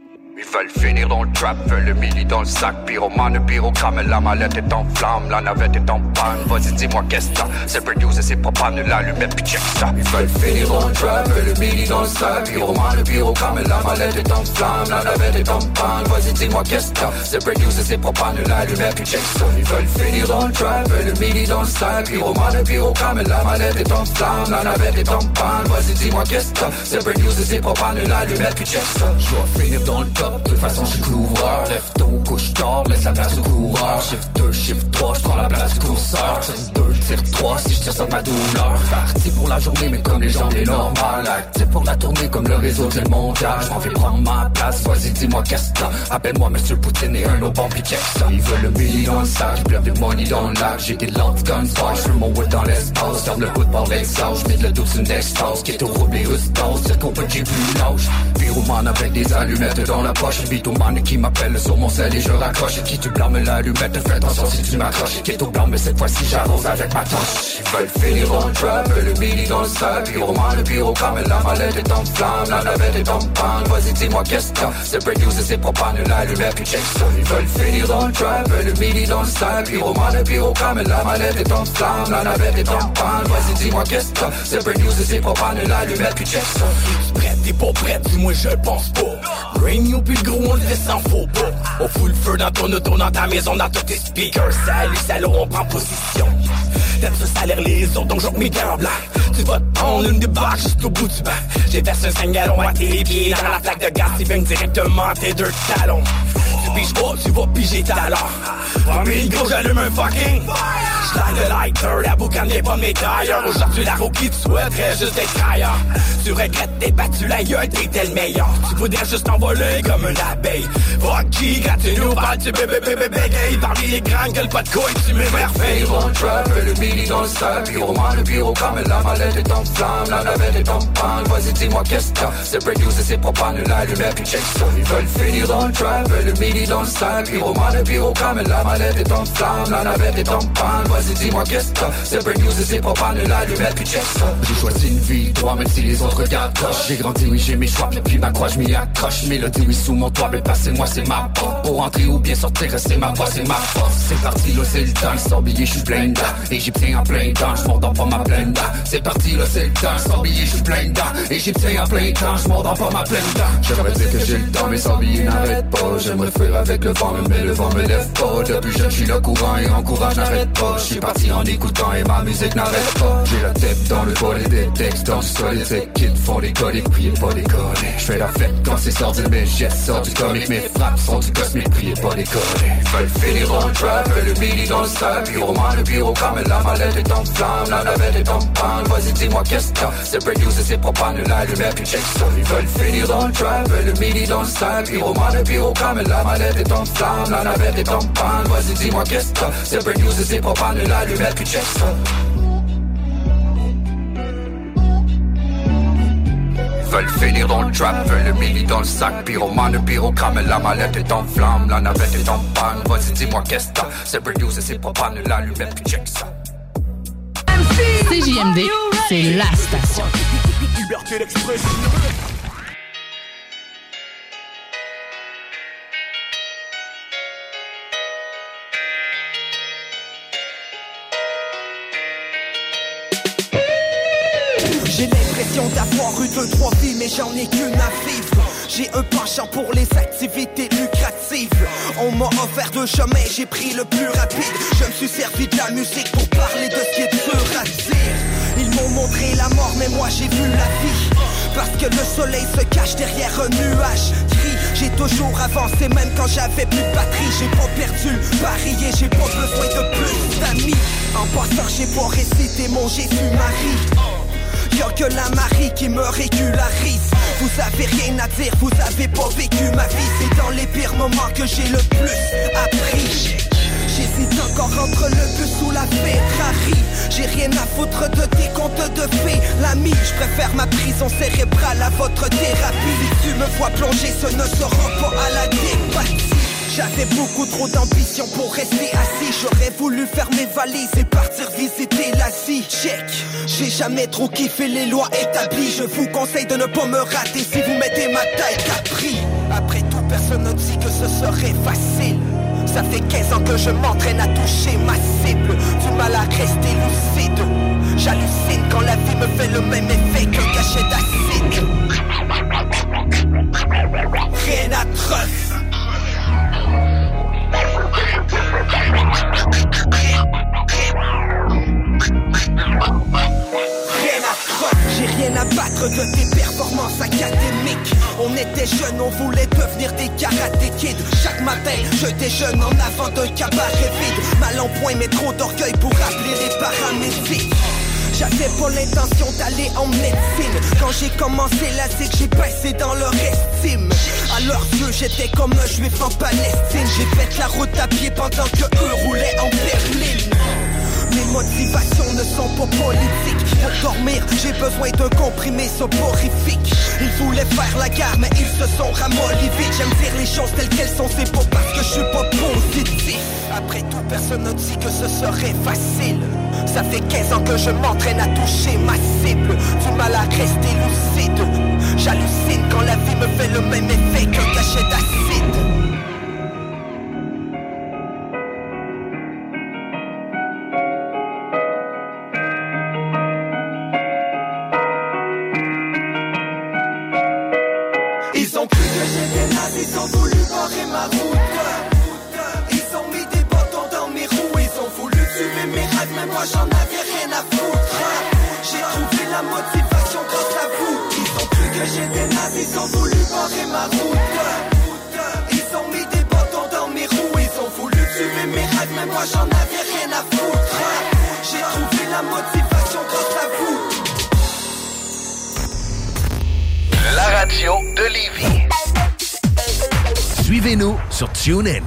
Ils veulent finir dans le trap, veulent le mili dans le sac. Pyromane, pyrogramme, la mallette est en flamme La navette est en panne, vas-y dis-moi qu'est-ce que C'est produce et c'est propane, l'allumette puis check ça. Ils veulent finir dans le trap, veulent le mili dans le sac. Pyromane, pyrogramme, la mallette est en flamme La navette est en panne, vas-y dis-moi qu'est-ce que C'est produce et c'est propane, l'allumette puis check ça. Ils veulent finir dans le trap, veulent le mili dans le sac. Pyromane, pyrogramme, la mallette est en flamme La navette est en panne, vas-y dis-moi qu'est-ce que C'est produce et c'est propane, l'allumette puis check ça. Je dois finir dans le top de toute façon, je suis couvreur. Lève tôt, couche tard, laisse la place au coureur. Shift 2, shift 3, je prends la place du courseur. Tire 2, tire 3, si je tire ça ma douleur. Parti pour la journée, mais comme les gens, les normal. Actif pour la tournée, comme le réseau, j'ai le montage. J'm'en vais prendre ma place, vas-y, dis-moi qu'est-ce que. Appelle-moi Monsieur Poutine et un autre bon pis ça. Ils veulent le million dans le sac, plein de money dans le lac. J'ai des guns fire, j'fume mon wood dans l'espace. Ferme le hood par l'exhaust, j'mets le dos une dextase. Qui est au rouble et c'est qu'on peut j'ai plus lâche. Pyromane avec des allumettes dans la poche. Bitomane qui m'appelle sur mon sel et je raccroche. Qui tu blâmes l'allumette, fais attention si tu m'accroches. Qui blanc, mais cette fois-ci j'avance avec ma torche. Ils veulent finir le trap, le midi dans le sac. Pyromane, le pyrogramme, la mallette est en flamme. La navette est en panne, vas-y dis-moi qu'est-ce que. C'est produce et c'est propane, l'allumette puis check ça. Ils veulent finir le trap, le midi dans le sac. Pyromane, le pyrogramme, la mallette est en flamme. La navette est en panne, vas-y dis-moi qu'est-ce que. C'est produce et c'est propane, l'allumette puis check ça. T'es pas prêt, dis-moi je pense pas. Brain you puis le gros on le laisse en faux pas. On fout le feu dans ton auto, dans ta maison, dans tous tes speakers. Salut, salaud, on prend position. T'aimes ce salaire les autres, donc j'en gants blancs. Tu vas te prendre une des barres juste au bout du banc. J'ai versé un 5 gallons à tes pieds dans la flaque de gaz qui baigne directement tes deux talons. Piges pas, tu vas piger ta l'or. Premier gros, j'allume un fucking. J'lague le lighter, la boucane n'est pas mes tailleurs. Aujourd'hui, la roue qui te souhaiterait juste être ailleurs. Tu regrettes t'es battu la gueule, t'étais le meilleur. Tu voudrais juste t'envoler comme une abeille. Qui, quand tu nous parles, tu bébé bébé bégaye. Parmi les grands, gueule pas de couilles, tu m'émerveilles. Dans le trap, le midi dans le sac. Pyromane, le pyrogramme, la mallette est en flamme. La navette est en panne, vas-y dis-moi qu'est-ce que t'as? C'est produce et c'est propane, l'allumette puis check ça. Ils veulent finir dans le trap, le midi dans le sac. Pyromane, le pyrogramme, la mallette est en flamme. La navette est en panne, vas-y dis-moi qu'est-ce que. C'est produce et c'est propane, l'allumette puis check. J'ai choisi une vie, toi même si les autres proche. J'ai grandi, oui j'ai mes choix, mais puis ma croix je m'y accroche. Mélodie, oui sous mon toit, mais passez-moi c'est ma porte. Pour entrer ou bien sortir, c'est ma voix, c'est ma force. C'est parti, là c'est le temps, sans billet, je suis plein. Égyptien en plein temps, je dans pas ma pleine. C'est parti, là c'est le temps, sans billet, je suis plein. Égyptien en plein temps, je dans pas ma pleine. J'aimerais dire que j'ai le temps, mais sans billet n'arrête pas. J'aimerais faire avec le vent, mais le vent me lève pas. Depuis je suis le courant et en courage, n'arrête pas. Je suis parti en écoutant et ma musique n'arrête pas. J'ai la tête dans le bol et des textes dans le solide. Ces kids font des coliques, priez pas collés Je fais la fête quand c'est sorti mes gestes sortent du comique. Mes frappes sont du cosmique, priez pas collés Veulent finir dans le trap, le midi dans le sable Pyroman, le pyro comme la mallette est en flamme. La navette est en panne, vas-y dis-moi qu'est-ce que t'as? C'est break news et c'est propane, l'allumette puis check Ils veulent finir dans le trap, le midi dans le sable Pyroman, le pyro comme la mallette est en flamme La navette est en panne, vas-y dis-moi qu'est-ce que C'est break news et c'est propane, l'allumette puis check ça veulent finir dans le trap, veulent le mili dans le sac, pyromane, le pyrocrame, la mallette est en flamme, la navette est en panne, vas-y dis-moi qu'est-ce que c'est break news et c'est propane, l'allumette puis check ça. CJMD, c'est la station. Liberté d'expression. J'ai l'impression d'avoir eu deux, trois vies, mais j'en ai qu'une à vivre. J'ai un penchant pour les activités lucratives. On m'a offert deux chemins, j'ai pris le plus rapide. Je me suis servi de la musique pour parler de ce qui est dur. Ils m'ont montré la mort, mais moi j'ai vu la vie. Parce que le soleil se cache derrière un nuage gris. J'ai toujours avancé, même quand j'avais plus de batterie. J'ai pas perdu, parié, j'ai pas besoin de plus d'amis. En passant, j'ai pas récité mon Jésus-Marie. Y'a que la Marie qui me régularise. Vous avez rien à dire, vous avez pas vécu ma vie. C'est dans les pires moments que j'ai le plus appris. J'hésite encore entre le bus ou la Ferrari. J'ai rien à foutre de tes comptes de fées. L'ami, je préfère ma prison cérébrale à votre thérapie. Si tu me vois plonger, ce ne à la dépathie j'avais beaucoup trop d'ambition pour rester assis faire mes valises et partir visiter l'Asie. Check, j'ai jamais trop kiffé les lois établies. Je vous conseille de ne pas me rater si vous mettez ma taille capri Après tout, personne ne dit que ce serait facile. Ça fait 15 ans que je m'entraîne à toucher ma cible. Du mal à rester lucide. J'hallucine quand la vie me fait le même effet qu'un cachet d'acide. Rien à croire, j'ai rien à battre de tes performances académiques. On était jeunes, on voulait devenir des karaté kids. Chaque matin, je déjeune en avant d'un cabaret vide. Mal en point, mais trop d'orgueil pour appeler les paramédics. J'avais pas l'intention d'aller en médecine. Quand j'ai commencé c'est que j'ai baissé dans leur estime. À leurs yeux j'étais comme un juif en Palestine. J'ai fait la route à pied pendant que eux roulaient en berline mes motivations ne sont pas politiques. Pour dormir, j'ai besoin d'un comprimé soporifique. Ils voulaient faire la guerre, mais ils se sont ramollis vite. J'aime dire les choses telles qu'elles sont, c'est pas parce que je suis pas positif. Après tout, personne ne dit que ce serait facile. Ça fait 15 ans que je m'entraîne à toucher ma cible. Du mal à rester lucide. J'hallucine quand la vie me fait le même effet qu'un cachet d'acide moi j'en avais rien à foutre. J'ai trouvé la motivation grâce à vous. Ils ont cru que j'étais naze, ils ont voulu barrer ma route. Ils ont mis des bâtons dans mes roues, ils ont voulu tuer mes rêves, mais moi j'en avais rien à foutre. J'ai trouvé la motivation grâce à vous. La radio de Lévis. Suivez-nous sur TuneIn.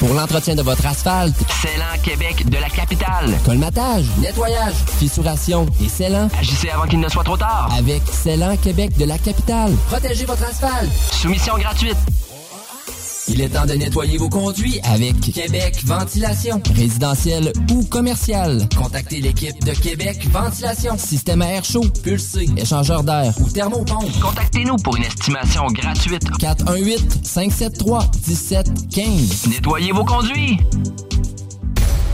Pour l'entretien de votre asphalte, Célan Québec de la capitale. colmatage, nettoyage, fissuration et scellant. Agissez avant qu'il ne soit trop tard. Avec Célan Québec de la capitale. Protégez votre asphalte. Soumission gratuite. Il est temps de nettoyer vos conduits avec Québec Ventilation. Résidentiel ou commercial. Contactez l'équipe de Québec Ventilation. Système à air chaud, pulsé, échangeur d'air ou thermopompe. Contactez-nous pour une estimation gratuite. 418-573-1715. Nettoyez vos conduits.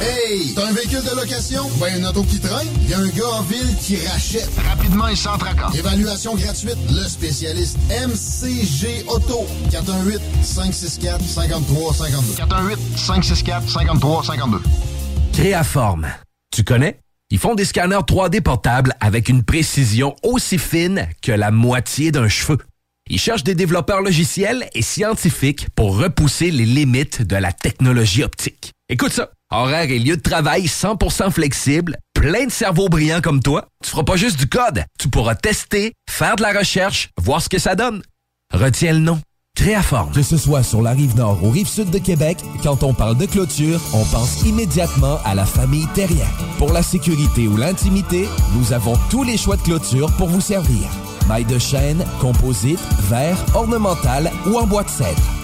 Hey! T'as un véhicule de location? Ben, une auto qui traîne? Il y a un gars en ville qui rachète rapidement et sans tracas. Évaluation gratuite. Le spécialiste MCG Auto. 418-564-5352. 418-564-5352. Créaforme. Tu connais? Ils font des scanners 3D portables avec une précision aussi fine que la moitié d'un cheveu. Ils cherchent des développeurs logiciels et scientifiques pour repousser les limites de la technologie optique. Écoute ça. Horaire et lieu de travail 100% flexible, plein de cerveaux brillants comme toi. Tu feras pas juste du code. Tu pourras tester, faire de la recherche, voir ce que ça donne. Retiens le nom. Créaforme. Que ce soit sur la rive nord ou rive sud de Québec, quand on parle de clôture, on pense immédiatement à la famille Terrien. Pour la sécurité ou l'intimité, nous avons tous les choix de clôture pour vous servir. Maille de chêne, composite, verre, ornemental ou en bois de cèdre.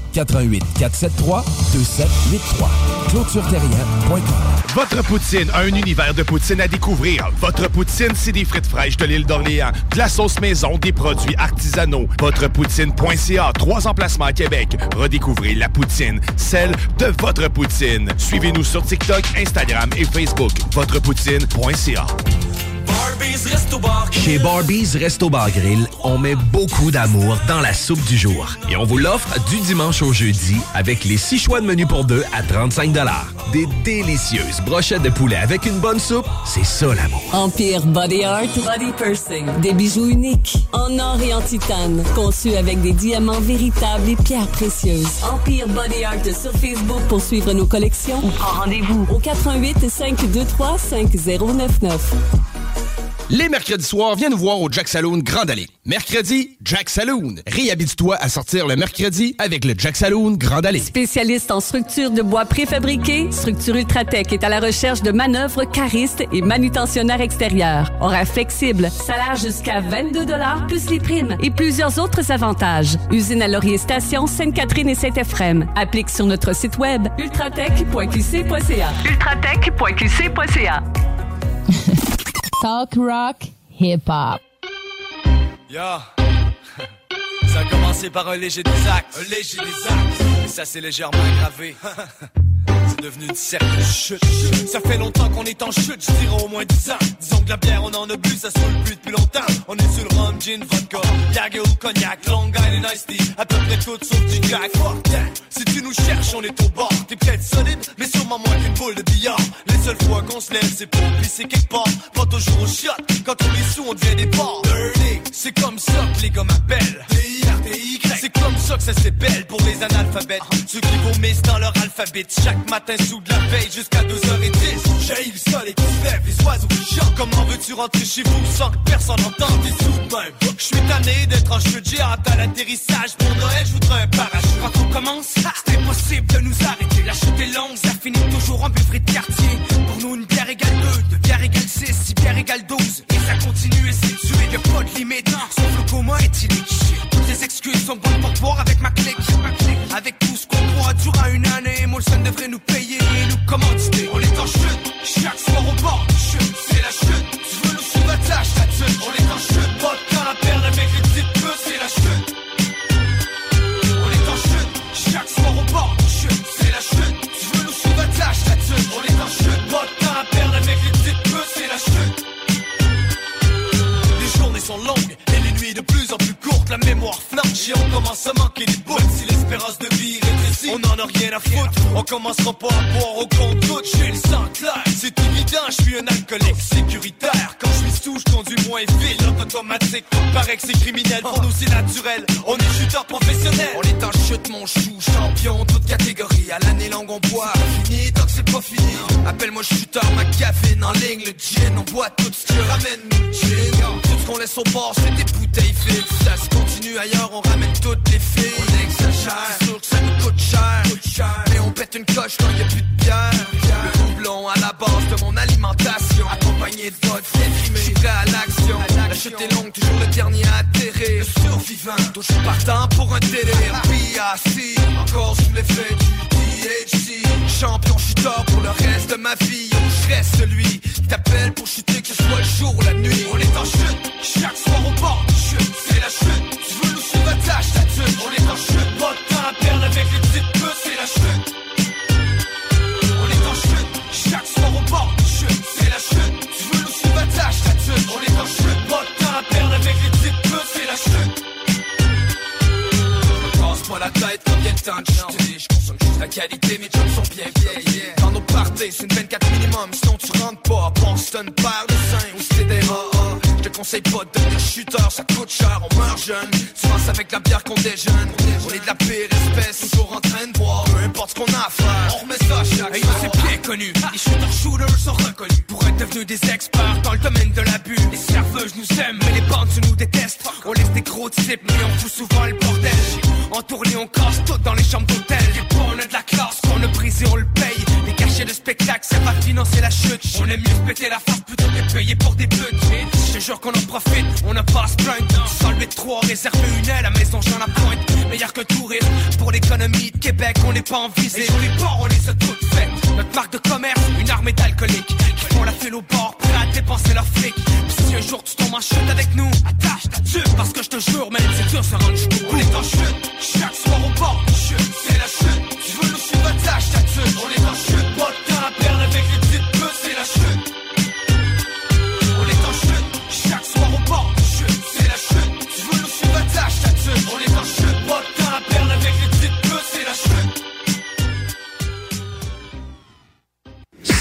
88 473 2783. ClôtureTerrien.com. Votre poutine, un univers de poutine à découvrir. Votre poutine, c'est des frites fraîches de l'île d'Orléans, de la sauce maison, des produits artisanaux. Votrepoutine.ca, trois emplacements à Québec. Redécouvrez la poutine, celle de votre poutine. Suivez-nous sur TikTok, Instagram et Facebook. Votrepoutine.ca. Chez Barbies Resto Bar Grill, on met beaucoup d'amour dans la soupe du jour. Et on vous l'offre du dimanche au jeudi avec les six choix de menu pour deux à 35 Des délicieuses brochettes de poulet avec une bonne soupe, c'est ça l'amour. Empire Body Art Body Pursing. Des bijoux uniques, en or et en titane, conçus avec des diamants véritables et pierres précieuses. Empire Body Art sur Facebook pour suivre nos collections ou prends rendez-vous au 88 523 5099. Les mercredis soirs, viens nous voir au Jack Saloon Grand Allée. Mercredi, Jack Saloon. Réhabite-toi à sortir le mercredi avec le Jack Saloon Grand Allée. Spécialiste en structure de bois préfabriqué, Structure Ultratech est à la recherche de manœuvres caristes et manutentionnaires extérieurs. Horaire flexible, salaire jusqu'à 22 plus les primes et plusieurs autres avantages. Usine à Laurier Station, Sainte-Catherine et Saint-Ephrem. Applique sur notre site web ultratech.qc.ca. ultratech.qc.ca. (laughs) Talk rock, hip hop. Yo, (laughs) ça a commencé par un léger des actes, un léger des actes, et ça c'est légèrement aggravé. (laughs) Devenu une certaine chute. Ça fait longtemps qu'on est en chute, je dirais au moins 10 ans. Disons que la bière, on en a bu, ça se roule plus depuis longtemps. On est sur le rhum, gin, vodka, Jagger ou cognac, Long Island Ice Tea, à peu près tout sauf du jack. Si tu nous cherches, on est au bord. T'es peut-être solide, mais sûrement moins qu'une boule de billard. Les seules fois qu'on se lève, c'est pour glisser quelque part. Pas toujours au shot, quand on est sous, on devient des porcs. C'est comme ça que les gars m'appellent. C'est comme ça que ça s'appelle pour les analphabètes. Ceux qui vomissent dans leur alphabet chaque matin sous de la veille jusqu'à 2h10. J'ai le sol et qui lève, les oiseaux qui chantent. Comment veux-tu rentrer chez vous sans que personne n'entende tes sous même? Je suis tanné d'être en de géant à l'atterrissage. Pour Noël, je voudrais un parachute. Quand on commence, c'est impossible de nous arrêter. La chute est longue, ça finit toujours en buvrerie de quartier. Pour nous, une bière égale 2, deux bières égale 6, six bières égale 12. Et ça continue et c'est tué, y'a pas de limite. Sauf le coma éthylique. Toutes les excuses sont bonnes pour avec ma clique. Avec tout ce qu'on croit durant une année, Molson devrait nous payer et nous commanditer. On est en chute, commencera pas à boire au compte tout. J'ai le sang clair, c'est évident. Je suis un alcoolique sécuritaire. Quand je suis sous, je conduis moins vite. automatique. Paraît que c'est criminel, pour nous c'est naturel. On est shooter professionnel. On est un chute mon chou, champion toute catégorie. À l'année longue on boit, fini tant que c'est pas fini. Appelle-moi shooter, ma caféine en ligne, le gin, on boit tout ce que ramène nous gin. Tout ce qu'on laisse au bord, c'est des bouteilles vides. Survivant, toujours partant pour un délire. PAC, encore sous l'effet du THC. Champion shooter pour le reste de ma vie. Je reste celui qualité, mes jobs sont bien vieilles Dans nos parties, c'est une 24 minimum. Sinon tu rentres pas. Boston, par de sein ou c'est des rats. Je te conseille pas de devenir shooter, ça coûte cher, on meurt jeune. Souvent c'est avec la bière qu'on déjeune. On est de la pire espèce, toujours en train de boire. Peu importe ce qu'on a à faire, on remet ça chaque Hey, c'est bien connu, les shooters shooters sont reconnus. Pour être devenus des experts dans le domaine de l'abus. Les serveuses nous aiment, mais les bandes nous détestent On laisse des gros types, mais on fout souvent le bordel. En tournée on casse de ça va financer la chute. On aime mieux péter la face plutôt que de payer pour des buts Je te jure qu'on en profite, on n'a pas à se plaindre. Sans le 3 réservé une aile, la maison j'en la pointe Meilleur que tourisme, pour l'économie de Québec on n'est pas en visée sur les bords on les a toutes faites. Notre marque de commerce, une armée d'alcooliques Qui font la file au bord, prêts à dépenser leur fric Puis si un jour tu tombes en chute avec nous, attache ta tuque Parce que je te jure même, c'est dur ça rend chute On est en chute,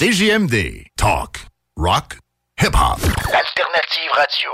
CJMD. Talk. Rock. Hip-hop. Alternative Radio.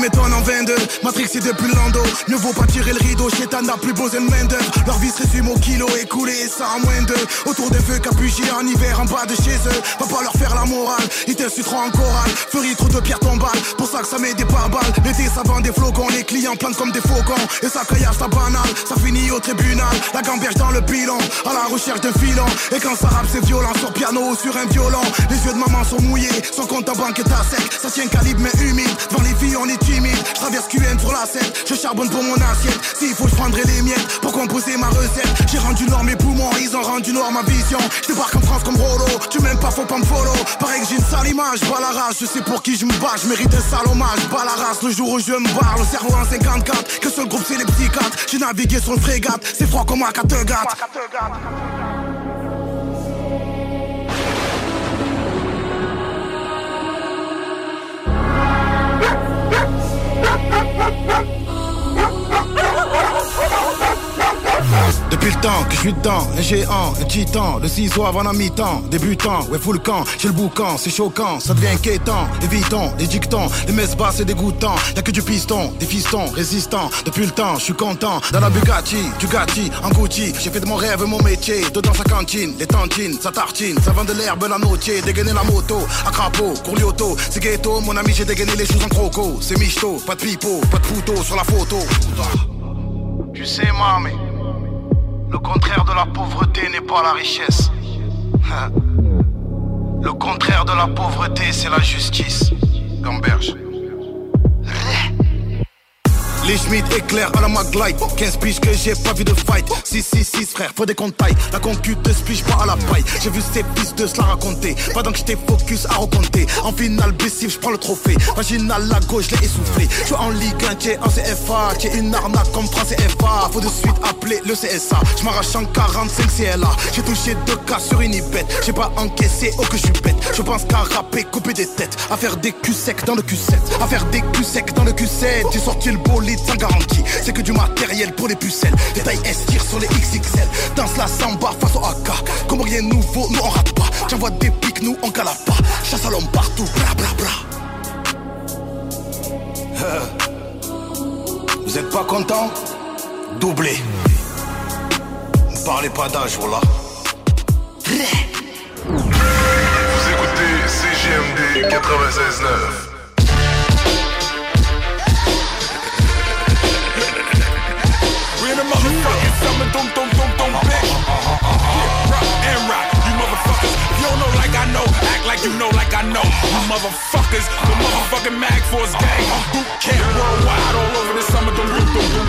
M'étonne en 22 Matrixé depuis lando. Ne vaut pas tirer le rideau Chétan n'a plus besoin de main Leur vie se résume au kilo écoulé et ça en moins deux Autour des feux capuchés en hiver en bas de chez eux. Va pas leur faire la morale Ils t'insulteront en chorale. Ferie trop de pierres tombales Pour ça que ça met des pare-balles L'été ça vend des flocons Les clients plantent comme des faucons. Et ça caillasse ça banal Ça finit au tribunal. La gamberge dans le pilon À la recherche d'un filon. Et quand ça rappe c'est violent Sur piano ou sur un violon. Les yeux de maman sont mouillés Son compte en banque est à sec. Ça tient calibre mais humide. Devant les filles on est Je traverse QN sur la scène. Je charbonne pour mon assiette. S'il faut je prendrai les miettes Pour composer ma recette. J'ai rendu noir mes poumons Ils ont rendu noir ma vision. Je débarque en France comme Rolo. Tu m'aimes pas faut pas me follow. Pareil que j'ai une sale image Bas la race. Je sais pour qui je me bats. Je mérite un sale hommage. La race Le jour où je me barre. Le cerveau en 54 Que seul groupe c'est les psychiatres. J'ai navigué sur le frégate. C'est froid comme à Kattegat Depuis le temps que je suis dedans, un géant, un titan, le ciseau avant la mi-temps, débutant, ouais full camp, j'ai le boucan, c'est choquant, ça devient inquiétant, évitons, les dictons, les messes basses c'est dégoûtant, y'a que du piston, des fistons, résistants, depuis le temps, je suis content, dans la Bugatti, du Gatti, en Gucci, j'ai fait de mon rêve mon métier, dedans sa cantine, les tantines, sa tartine, ça vend de l'herbe la notier, dégainer la moto, à crapaud, courli auto, c'est ghetto, mon ami j'ai dégainé les choses en croco, c'est michto, pas de pipeau, pas de pouto sur la photo. Tu sais, mamie. Le contraire de la pauvreté n'est pas la richesse. (laughs) Le contraire de la pauvreté, c'est la justice. Gamberge. Les Schmitt éclairent à la Maglite. 15 piges que j'ai pas vu de fight. 6, 6, 6 frère, faut des comptes La concu de spige pas à la paille. J'ai vu ces fils de se la raconter. Pendant que j'étais focus à recompter. En finale blessif, j'prends le trophée. Vaginal la gauche, l'ai essoufflé. J'suis en Ligue 1, t'es en CFA T'es une arnaque comme 3 CFA Faut de suite appeler le CSA J'm'arrache en 45 CLA J'ai touché deux cas sur une ibette J'ai pas encaissé, oh que je suis bête. Je pense qu'à rapper, couper des têtes. À faire des culs secs dans le Q7 À faire des culs secs dans le Q7 J'ai sorti le bolide sans garantie. C'est que du matériel pour les pucelles. Détail S tire sur les XXL. Danse la samba face au AK. Comme rien nouveau, nous on rate pas. J'envoie des pics, nous on cala pas. Chasse à l'homme partout, bla bla bla. Vous êtes pas content? Doublé. Ne parlez pas d'âge, voilà. Vous écoutez CGMD 96.9. in the motherfucking summer, dum dum dum dum, bitch. Rock and rock, motherfuckers. If you don't know like I know, act like you know like I know. You motherfuckers, the motherfucking mag force gang. Boot camp worldwide, all over this summer, dum,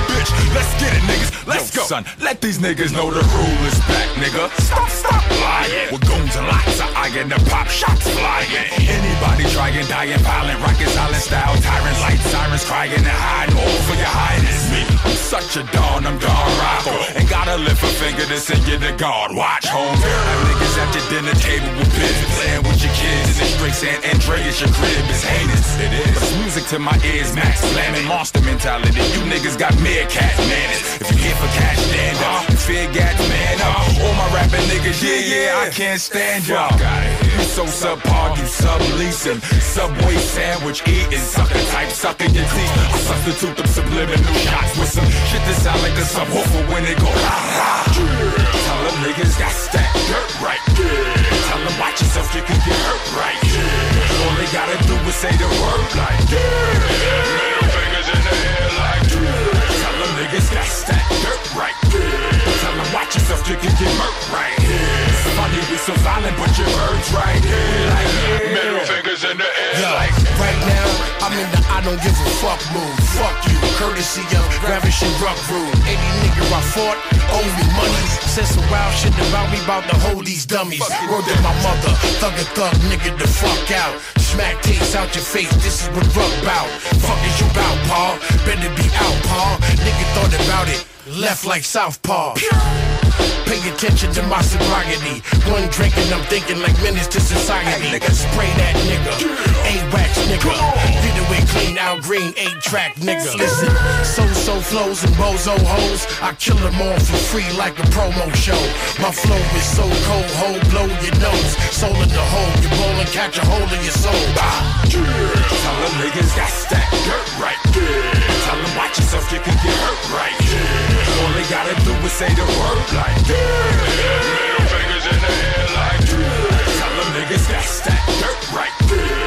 bitch. Let's get it, niggas. Let's go. Son, let these niggas know the rule is back, nigga. Stop, stop lying. With goons and lots of iron, the pop shots flying. Anybody trying, dying, violent, rockin' silent style, tyrants, light sirens, crying and hiding. All for your highness. Me, I'm such a dawn, I'm Don Rocco. Ain't gotta lift a finger to send you to God. Watch home. Niggas at your dinner table with pins, playing with your kids in the street saying Andreas, your crib is heinous. It is. But it's music to my ears, max slamming, monster mentality. You niggas got meerkat manners. If you here for cash, stand up. Uh, you fear gat, man up. All my rapping niggas, yeah, yeah, I can't stand y'all. You so subpar, you subleasing. Subway sandwich eating, sucker type, sucking your teeth. I substitute them subliminal shots with some shit that sound like a subwoofer when they go rah rah. Tell them niggas got stacked dirt right. Tell them watch yourself, you can get hurt right. All they gotta do is say the word like Middle fingers in the air like Tell them niggas got that dirt right. Tell yourself, you can get murked right. It's funny we so violent, but your words right here like Middle fingers in the air Yo, like right now, I'm in the I don't give a fuck mood. Fuck you, courtesy of Ravish and Ruck Rude. Any nigga I fought, owe me money. Said some wild shit about me, about to hold these dummies. Word to my mother, thug a thug nigga the fuck out. Smack taste out your face, this is what Ruck bout. Fuck is you bout, Paul? Better be out, Paul. Nigga thought about it, left like Southpaw. Thank you. Pay attention to my sobriety. One drink and I'm thinking like menace to society. Spray that nigga. A-wax nigga. Get away clean, out green, eight-track nigga. Listen, so-so flows and bozo hoes. I kill them all for free like a promo show. My flow is so cold, hold, blow your nose. Soul in the hole, you roll and catch a hold of your soul. Ah. Tell them niggas got stacked dirt right. Tell them watch yourself, you can get hurt right. All they gotta do is say the word like Fingers in the air like Tell them niggas got that dirt right. Tell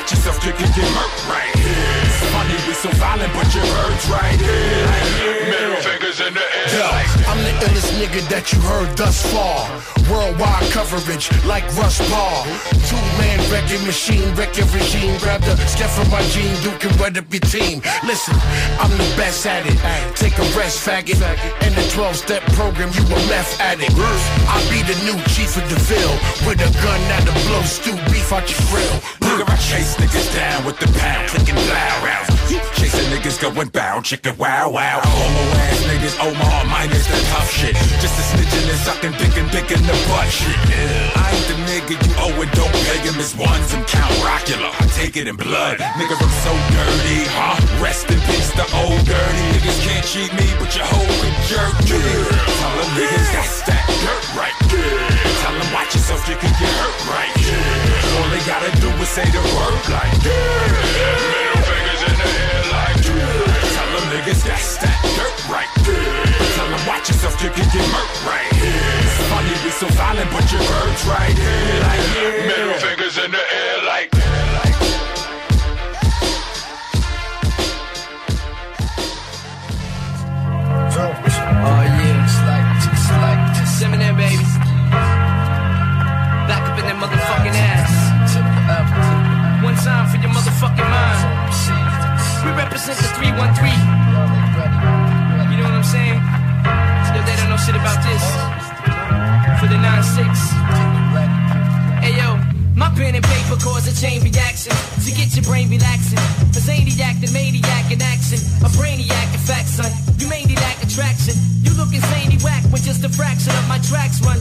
watch yourself, you can get murked right. It's funny so violent, but your words right. Like, Middle fingers in the air Yo, like I'm the illest nigga that you heard thus far. Worldwide coverage like Russ Paul. Two man wrecking machine, wrecking regime. Grab the scat from my gene, you can wet up your team. Listen, I'm the best at it. Take a rest, faggot. In the 12 step program, you a meth addict. I'll be the new chief of the ville. With a gun that'll blow stew beef out your grill. Nigga, I chase niggas down with the pound, clicking loud rounds. Chasing niggas going bound, chicken wow wow. Homo ass niggas, oh, Omar minus the tough shit. Just a snitching and sucking dick and dick in the butt shit. Yeah. I ain't the nigga you owe and don't pay him as ones. I'm Count Rockula, I take it in blood. Nigga, I'm so dirty, huh? Rest in peace, the old dirty. Niggas can't cheat me, but your hoe could jerk me. Tell them niggas got that dirt right. Here. Tell them watch yourself, you can get hurt right. Here. All they gotta do is say the word like Middle niggas got stacked dirt right. there. Tell them watch yourself, you can get murked right. It's funny we so violent, but your words right here like Middle fingers in the air like Oh yeah, it's like, it's like Eminem, baby. Back up in that motherfucking ass. One time for your motherfucking mind. We represent the 313. You know what I'm saying? Yo, they don't know shit about this. For the 9-6. Hey yo, my pen and paper cause a chain reaction to get your brain relaxing. A zaniac, the maniac in action. A brainiac, in fact, son. You mainly lack attraction. You look insanely whack with just a fraction of my tracks run.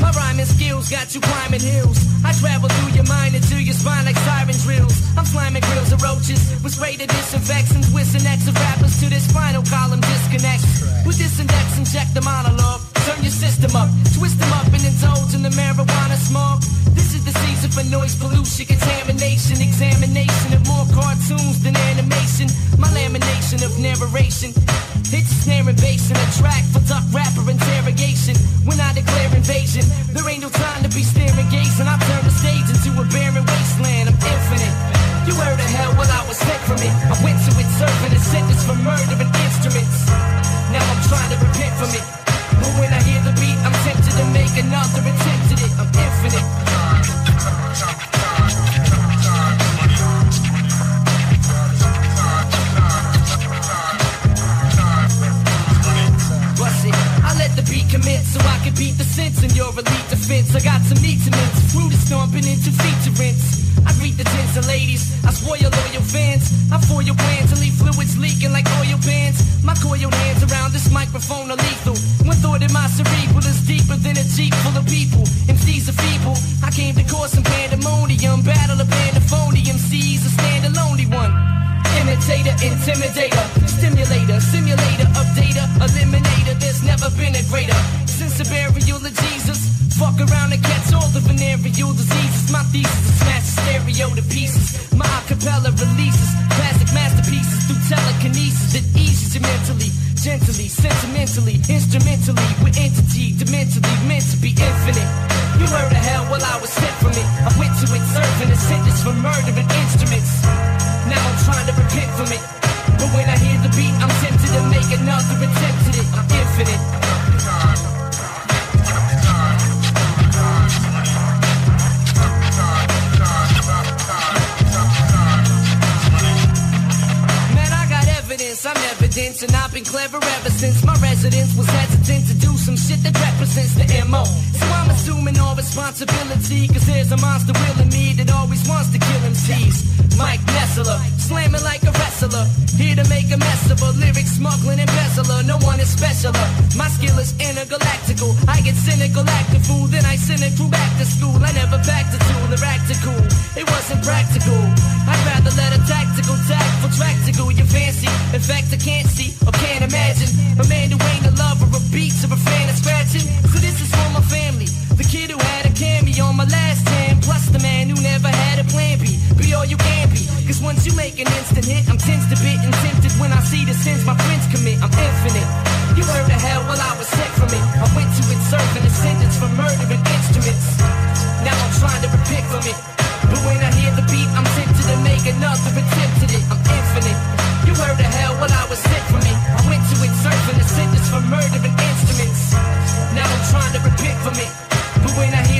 My rhyming skills got you climbing hills. I travel through your mind into your spine like siren drills. I'm slamming grills of roaches with spray to disinfect and twist and X of rappers to this spinal column disconnect. With this index, inject the monologue. Turn your system up, twist them up and indulge in the marijuana smoke. This is the season for noise pollution, contamination, examination of more cartoons than animation. My lamination of narration. It's a snare and bass and a track for duck rapper interrogation. When I declare invasion, there ain't no time to be staring gazing. I turn the stage into a barren wasteland. I'm infinite. You heard of hell, well I was sent from it. I went to it serving a sentence for murdering instruments. Now I'm trying to repent from it. But when I hear the beat, I'm tempted to make another attempt at it. I'm infinite. Commit so I can beat the sense in your elite defense. I got some meat to mince, fruit is stomping into feature rinse. I greet the tens of ladies, I spoil all your fans. I foil your plans and leave fluids leaking like oil pans. My coiled hands around this microphone are lethal. One thought in my cerebral is deeper than a jeep full of people. MCs are feeble. I came to cause some pandemonium, battle of pandophony. MCs a stand alone one. Imitator, intimidator, stimulator, simulator of data, eliminator. There's never been a greater since the burial of Jesus. Fuck around and catch all the venereal diseases. My thesis is smash stereo to pieces. My acapella releases classic masterpieces through telekinesis that eases you mentally, gently, sentimentally, instrumentally, with entity, dimentally, meant to be infinite. You heard of hell while I was sent from it. I went to it serving a sentence for murdering instruments. Now I'm trying to repent from it. But when I hear the beat, I'm tempted to make another attempt at it. I'm infinite. Evidence, and I've been clever ever since my residence was hesitant to do some shit that represents the MO. So I'm assuming all responsibility, cause there's a monster will in me that always wants to kill MCs. Mike Nessler, slamming like a wrestler, here to make a mess of a lyric smuggling embezzler. No one is specialer. My skill is intergalactical. I get cynical, act a fool, then I send a crew back to school. I never back to tool or act a cool. It wasn't practical. I'd rather let a tactical tack for tractical. You fancy? In fact, I can't see or can't imagine a man who ain't a lover of beats or a fan of scratching. So this is for my family. The kid who had a cameo on my last ten, plus the man who never had a plan B. Be all you can be. Cause once you make an instant hit, I'm tense to bit and tempted when I see the sins my friends commit. I'm infinite. You heard of hell while I was sent from it. I went to it serving a sentence for murdering instruments. Now I'm trying to repent from it. But when I hear the beat, I'm tempted to make another attempt at it. I'm infinite. You heard of hell while I was sent from it. I went to it serving a sentence for murdering instruments. Now I'm trying to repent from it. But when I hear the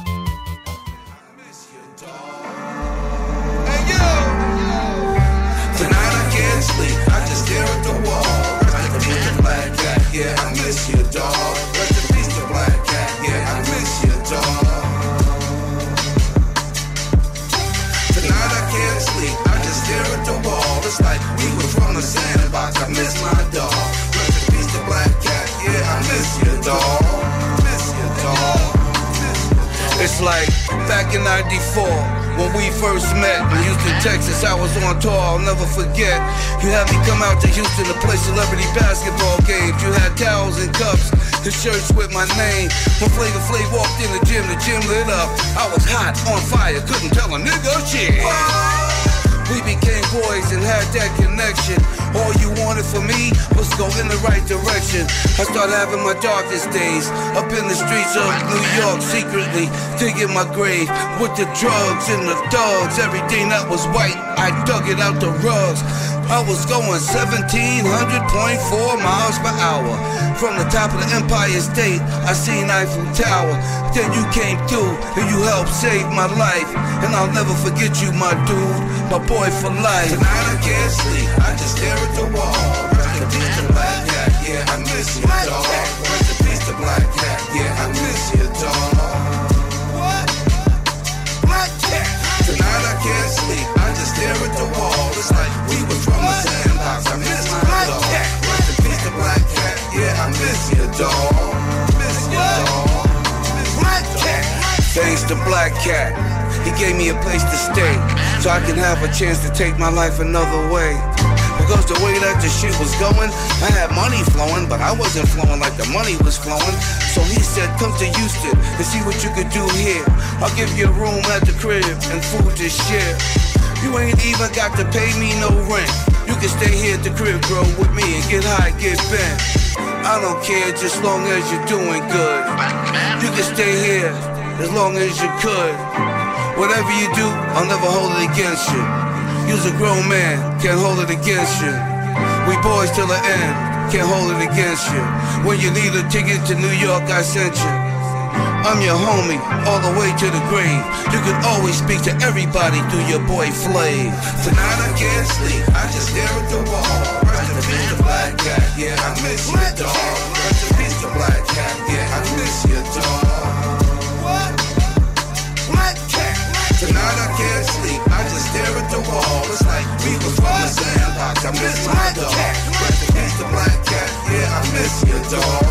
Miss you, dog. Rest in peace to Black Cat, yeah, I miss you, dog. Tonight I can't sleep, I just stare at the wall. It's like we were from the sandbox, I miss my dog. Rest in peace to Black Cat, yeah, I miss you, dog. Miss you, dog. It's like back in 94 when we first met in Houston, Texas. I was on tour, I'll never forget. You had me come out to Houston to play celebrity basketball games. You had towels and cups and shirts with my name. When Flavor Flav walked in the gym, the gym lit up. I was hot, on fire, couldn't tell a nigga shit. We became boys and had that connection. All you wanted for me was go in the right direction. I started having my darkest days up in the streets of New York, secretly digging my grave with the drugs and the thugs. Everything that was white, I dug it out the rugs. I was going 1700.4 miles per hour. From the top of the Empire State, I seen Eiffel Tower. Then you came through and you helped save my life. And I'll never forget you, my dude, my boy for life. Tonight I can't sleep, I just stare at the wall. Black Cat, yeah, I miss you, dog. Rest in peace to Black Cat, yeah, I miss you, dog. It's like we was from the sandbox. I miss my dog. Rest in peace Black Cat. Yeah, I miss you, dog. Miss dog. Black Cat. Thanks to Black Cat, he gave me a place to stay, so I can have a chance to take my life another way. Because the way that the shit was going, I had money flowing, but I wasn't flowing like the money was flowing. So he said, come to Houston and see what you could do here. I'll give you a room at the crib and food to share. You ain't even got to pay me no rent. You can stay here at the crib, bro, with me and get high, get bent. I don't care just long as you're doing good. You can stay here as long as you could. Whatever you do, I'll never hold it against you. You's a grown man, can't hold it against you. We boys till the end, can't hold it against you. When you need a ticket to New York, I sent you. I'm your homie, all the way to the grave. You can always speak to everybody through your boy Flav. Tonight I can't sleep, I just stare at the wall. Rest in peace, the black cat, yeah, I miss you, dog. Rest in peace, the black cat, yeah, I miss you, dog. What? Black cat. Tonight I can't sleep, I just stare at the wall. It's like we was from the sandbox. I miss my dog. Rest in peace, the black cat, yeah, I miss you, dog.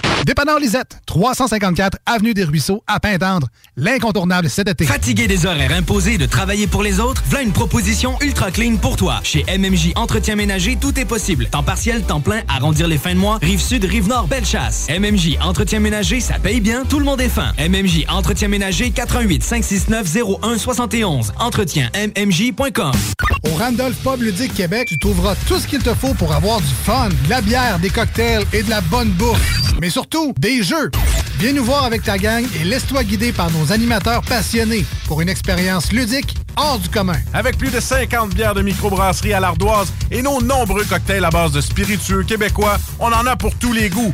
Dépanneur Lisette, 354 Avenue des Ruisseaux, à Pintendre. L'incontournable cet été. Fatigué des horaires imposés de travailler pour les autres? Voilà une proposition ultra clean pour toi. Chez MMJ Entretien Ménager, tout est possible. Temps partiel, temps plein, arrondir les fins de mois, rive sud, rive nord, belle chasse. MMJ Entretien Ménager, ça paye bien, tout le monde est fin. MMJ Entretien Ménager, 88 569 0171. Entretien MMJ.com. Au Randolph Pub Ludique Québec, tu trouveras tout ce qu'il te faut pour avoir du fun, de la bière, des cocktails et de la bonne bouffe. Mais surtout, des jeux. Viens nous voir avec ta gang et laisse-toi guider par nos animateurs passionnés pour une expérience ludique hors du commun. Avec plus de 50 bières de microbrasserie à l'ardoise et nos nombreux cocktails à base de spiritueux québécois, on en a pour tous les goûts.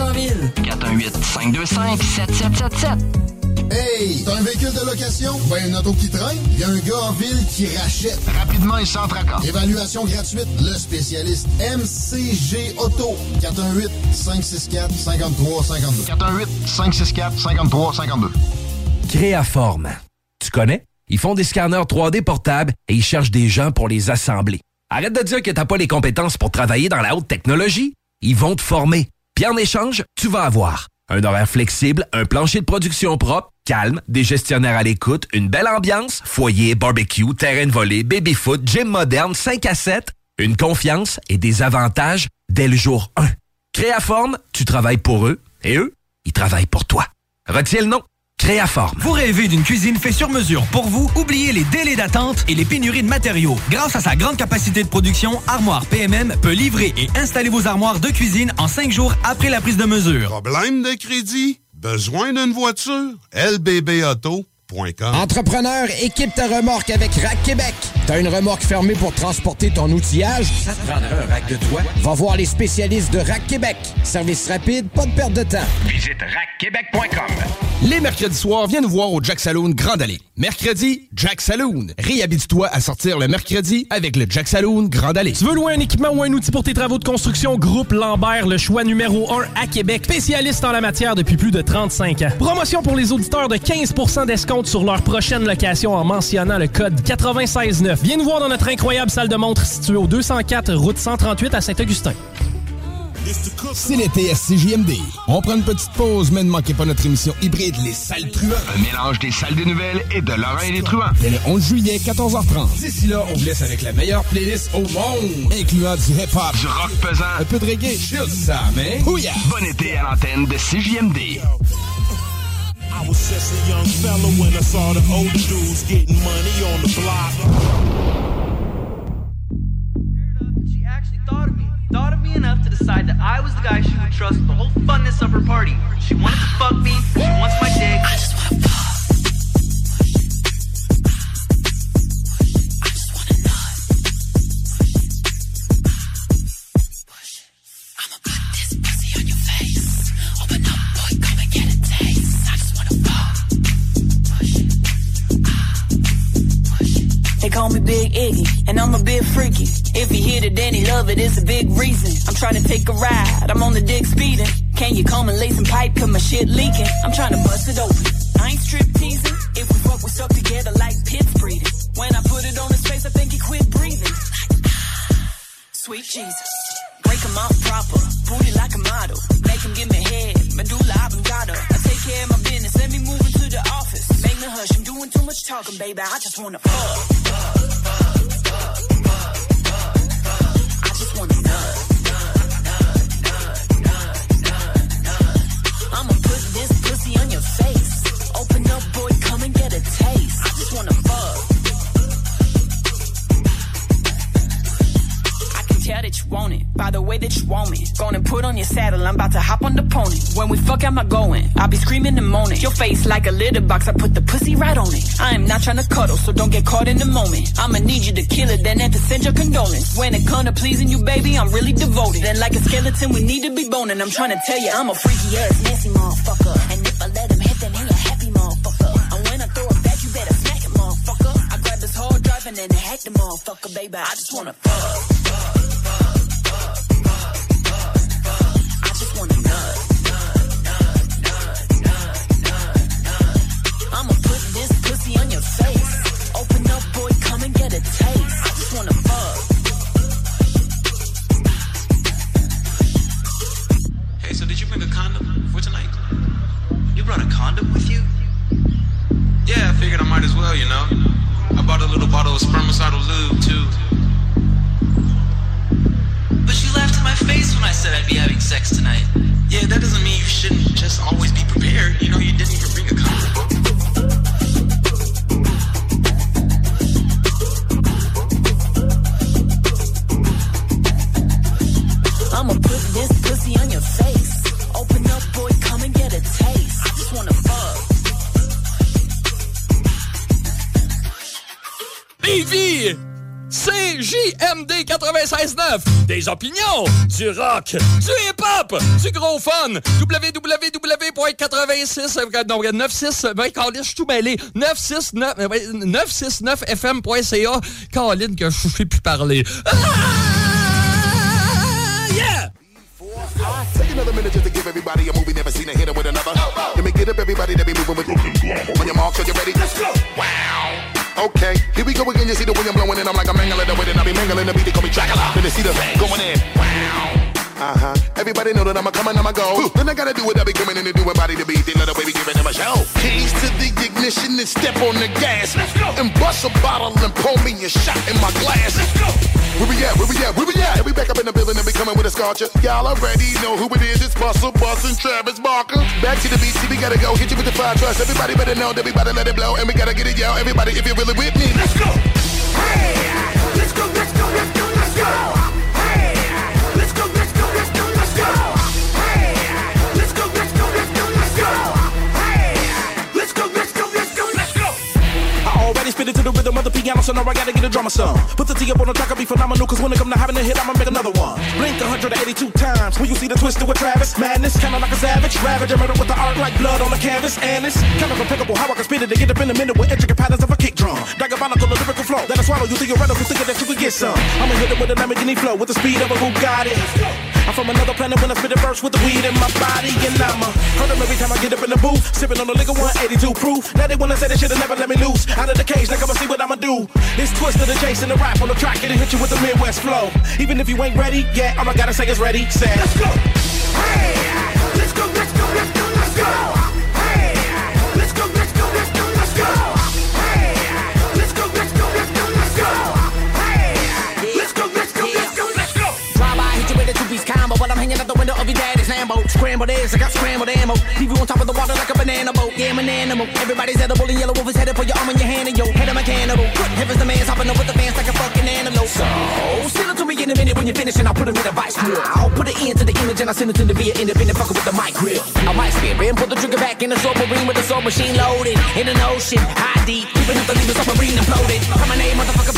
en ville. 418-525-7777. Hey, t'as un véhicule de location? Ben, une auto qui traîne? Il y a un gars en ville qui rachète. Rapidement et sans tracas. Évaluation gratuite. Le spécialiste MCG Auto. 418-564-5352. 418-564-5352. Créaforme. Tu connais? Ils font des scanners 3D portables et ils cherchent des gens pour les assembler. Arrête de dire que t'as pas les compétences pour travailler dans la haute technologie. Ils vont te former. En échange, tu vas avoir un horaire flexible, un plancher de production propre, calme, des gestionnaires à l'écoute, une belle ambiance, foyer, barbecue, terrain de volée, baby-foot, gym moderne, 5 à 7, une confiance et des avantages dès le jour 1. Créaforme, tu travailles pour eux et eux, ils travaillent pour toi. Retiens le nom. Créaforme. Vous rêvez d'une cuisine faite sur mesure pour vous? Oubliez les délais d'attente et les pénuries de matériaux. Grâce à sa grande capacité de production, Armoire PMM peut livrer et installer vos armoires de cuisine en cinq jours après la prise de mesure. Problème de crédit? Besoin d'une voiture? LBBauto.com Entrepreneur, équipe ta remorque avec Rack Québec. T'as une remorque fermée pour transporter ton outillage? Ça te prendra un rack de toit? Va voir les spécialistes de Rack Québec. Service rapide, pas de perte de temps. Visite rackquebec.com. Les mercredis soirs, viens nous voir au Jack Saloon Grande Allée. Mercredi, Jack Saloon. Réhabite-toi à sortir le mercredi avec le Jack Saloon Grande Allée. Tu veux louer un équipement ou un outil pour tes travaux de construction? Groupe Lambert, le choix numéro 1 à Québec. Spécialiste en la matière depuis plus de 35 ans. Promotion pour les auditeurs de 15% d'escompte sur leur prochaine location en mentionnant le code 969. Viens nous voir dans notre incroyable salle de montre située au 204 route 138 à Saint-Augustin. C'est l'été à CJMD. On prend une petite pause, mais ne manquez pas notre émission hybride Les Salles Truands. Un mélange des salles des nouvelles et de Laurent et les truands. Dès le 11 juillet, 14h30. D'ici là, on vous laisse avec la meilleure playlist au monde, incluant du hip-hop, Du rock pesant. un peu de reggae, chill, ça, mais... Houya! Bon été à l'antenne de CJMD. I was just a young fella when I saw the older dudes getting money on the block. She actually thought of me. Thought of me enough to decide that I was the guy she would trust the whole funness of her party. She wanted to fuck me. She wants my dick. I just want Call me Big Iggy, and I'm a bit freaky. If you hear the Danny love it, it's a big reason. I'm trying to take a ride, I'm on the dick speeding. Can you come and lay some pipe, cause my shit leaking? I'm trying to bust it open. I ain't strip teasing. If we fuck, we stuck together like pits breeding. When I put it on his face, I think he quit breathing. Sweet Jesus. Break him off proper, booty like a model. Make him give me head, medulla oblongata. I take care of my business, let me move into the office. Make me hush, I'm doing too much talking, baby. I just wanna fuck. I Am I going? I'll be screaming and moaning. Your face like a litter box, I put the pussy right on it. I am not trying to cuddle, so don't get caught in the moment. I'ma need you to kill it, then have to send your condolence. When it comes to pleasing you, baby, I'm really devoted. And like a skeleton, we need to be boning. I'm trying to tell you, I'm a freaky ass, nasty motherfucker. And if I let him hit, then he a happy motherfucker. And when I throw it back, you better smack it, motherfucker. I grab this hard drive and then hack the motherfucker, baby. I just wanna fuck. Des opinions, du rock, du hip-hop, du gros fun www.86 non, 96 ben, Colin, je suis tout mêlé 969 euh, ouais, 969fm.ca Colin, que je sais plus parler Ah! Yeah! Take another minute just to give everybody a movie never seen a hitter with another. Let me get up everybody that be moving with On your mark, so you ready? Let's go. Wow. Okay, here we go again. You see the wind blowing in. I'm like a mangling the wind and I be mangling the beat. They call me Dracula. They see the going in. Wow. Uh huh. Everybody know that I'm a coming, I'm a go. Then I gotta do what I be coming in and doing body to beat. They let the baby giving them a show. Keys to the ignition and step on the gas. Let's go. And bust a bottle and pour me a shot in my glass. Let's go. Where we at? Where we at? Where we at? And we back up in the building and we coming with a scorcher. Y'all already know who it is. It's Bustle Bus and Travis Barker. Back to the beat, see we gotta go. Hit you with the five trust. Everybody better know that we better let it blow. And we gotta get it, y'all. Everybody, if you're really with me, let's go. Hey, let's go, let's go, let's go, let's go. Spit it to the rhythm of the piano so now I gotta get a drama song. Put the T up on the track, I'll be phenomenal, cause when it come to having a hit, I'ma make another one. Blink 182 times when you see the twister with Travis. Madness, kinda like a savage. Ravage, murder with the art like blood on the canvas. And it's kind of impeccable how I can spit it to get up in a minute with intricate patterns of a kick drum. Diabolical a lyrical flow that I swallow you theoretical, thinking that you could get some. I'ma hit it with a Lamborghini flow with the speed of a Bugatti. I'm from another planet when I spit a verse with the weed in my body, and I'ma hurt them every time I get up in the booth. Sipping on the liquor 182 proof. Now they wanna say they should've never let me loose. Out of the cage, I'ma see what I'ma do. It's twisted and the rap on the track, it'll hit you with the Midwest flow. Even if you ain't ready, yeah, all I gotta say is ready, set. Let's go! Hey! Let's go, let's go, let's go, let's go! Lambo Scrambled eggs, I got scrambled ammo. Leave you on top of the water like a banana boat. Yeah, I'm an animal. Everybody's edible and yellow wolf is headed for your arm and your hand And your head a cannibal. Good heavens, the man's hopping up with the fans like a fucking antelope So, send it to me in a minute when you're finished And I'll put it in a vice grip I'll put it into the image and I'll send it to the via independent fucker with the mic grill. I might spin and put the trigger back in the submarine With the soul machine loaded In an ocean, high deep Keeping up the leader submarine imploded. From a name, motherfucker,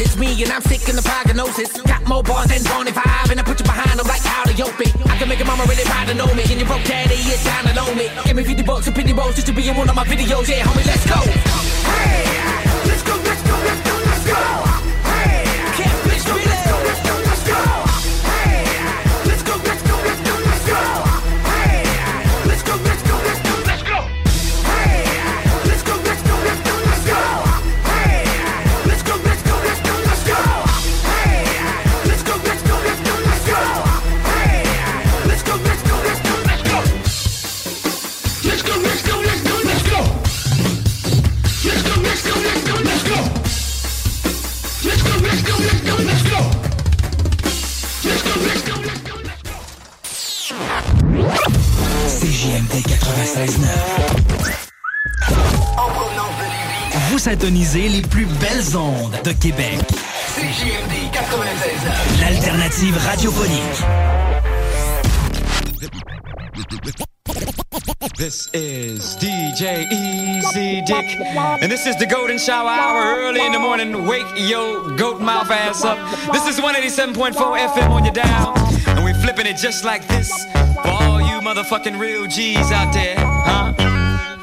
It's me and I'm sick in the prognosis. Got more bars than 25 And I put you behind them like how to yoke me I can make a mama really to know me. And your broke daddy, it's time to know me. Give me 50 bucks and 50 rolls Just to be in one of my videos. Yeah, homie, let's go. Hey, let's go, let's go, let's go, let's go 96.9. Vous syntonisez les plus belles ondes de Québec. CJMD 96 L'alternative radiophonique. This is DJ Easy Dick, and this is the Golden Shower Hour early in the morning. Wake your goat mouth ass up. This is 187.4 FM on your dial, and we flipping it just like this for all motherfucking real G's out there, huh?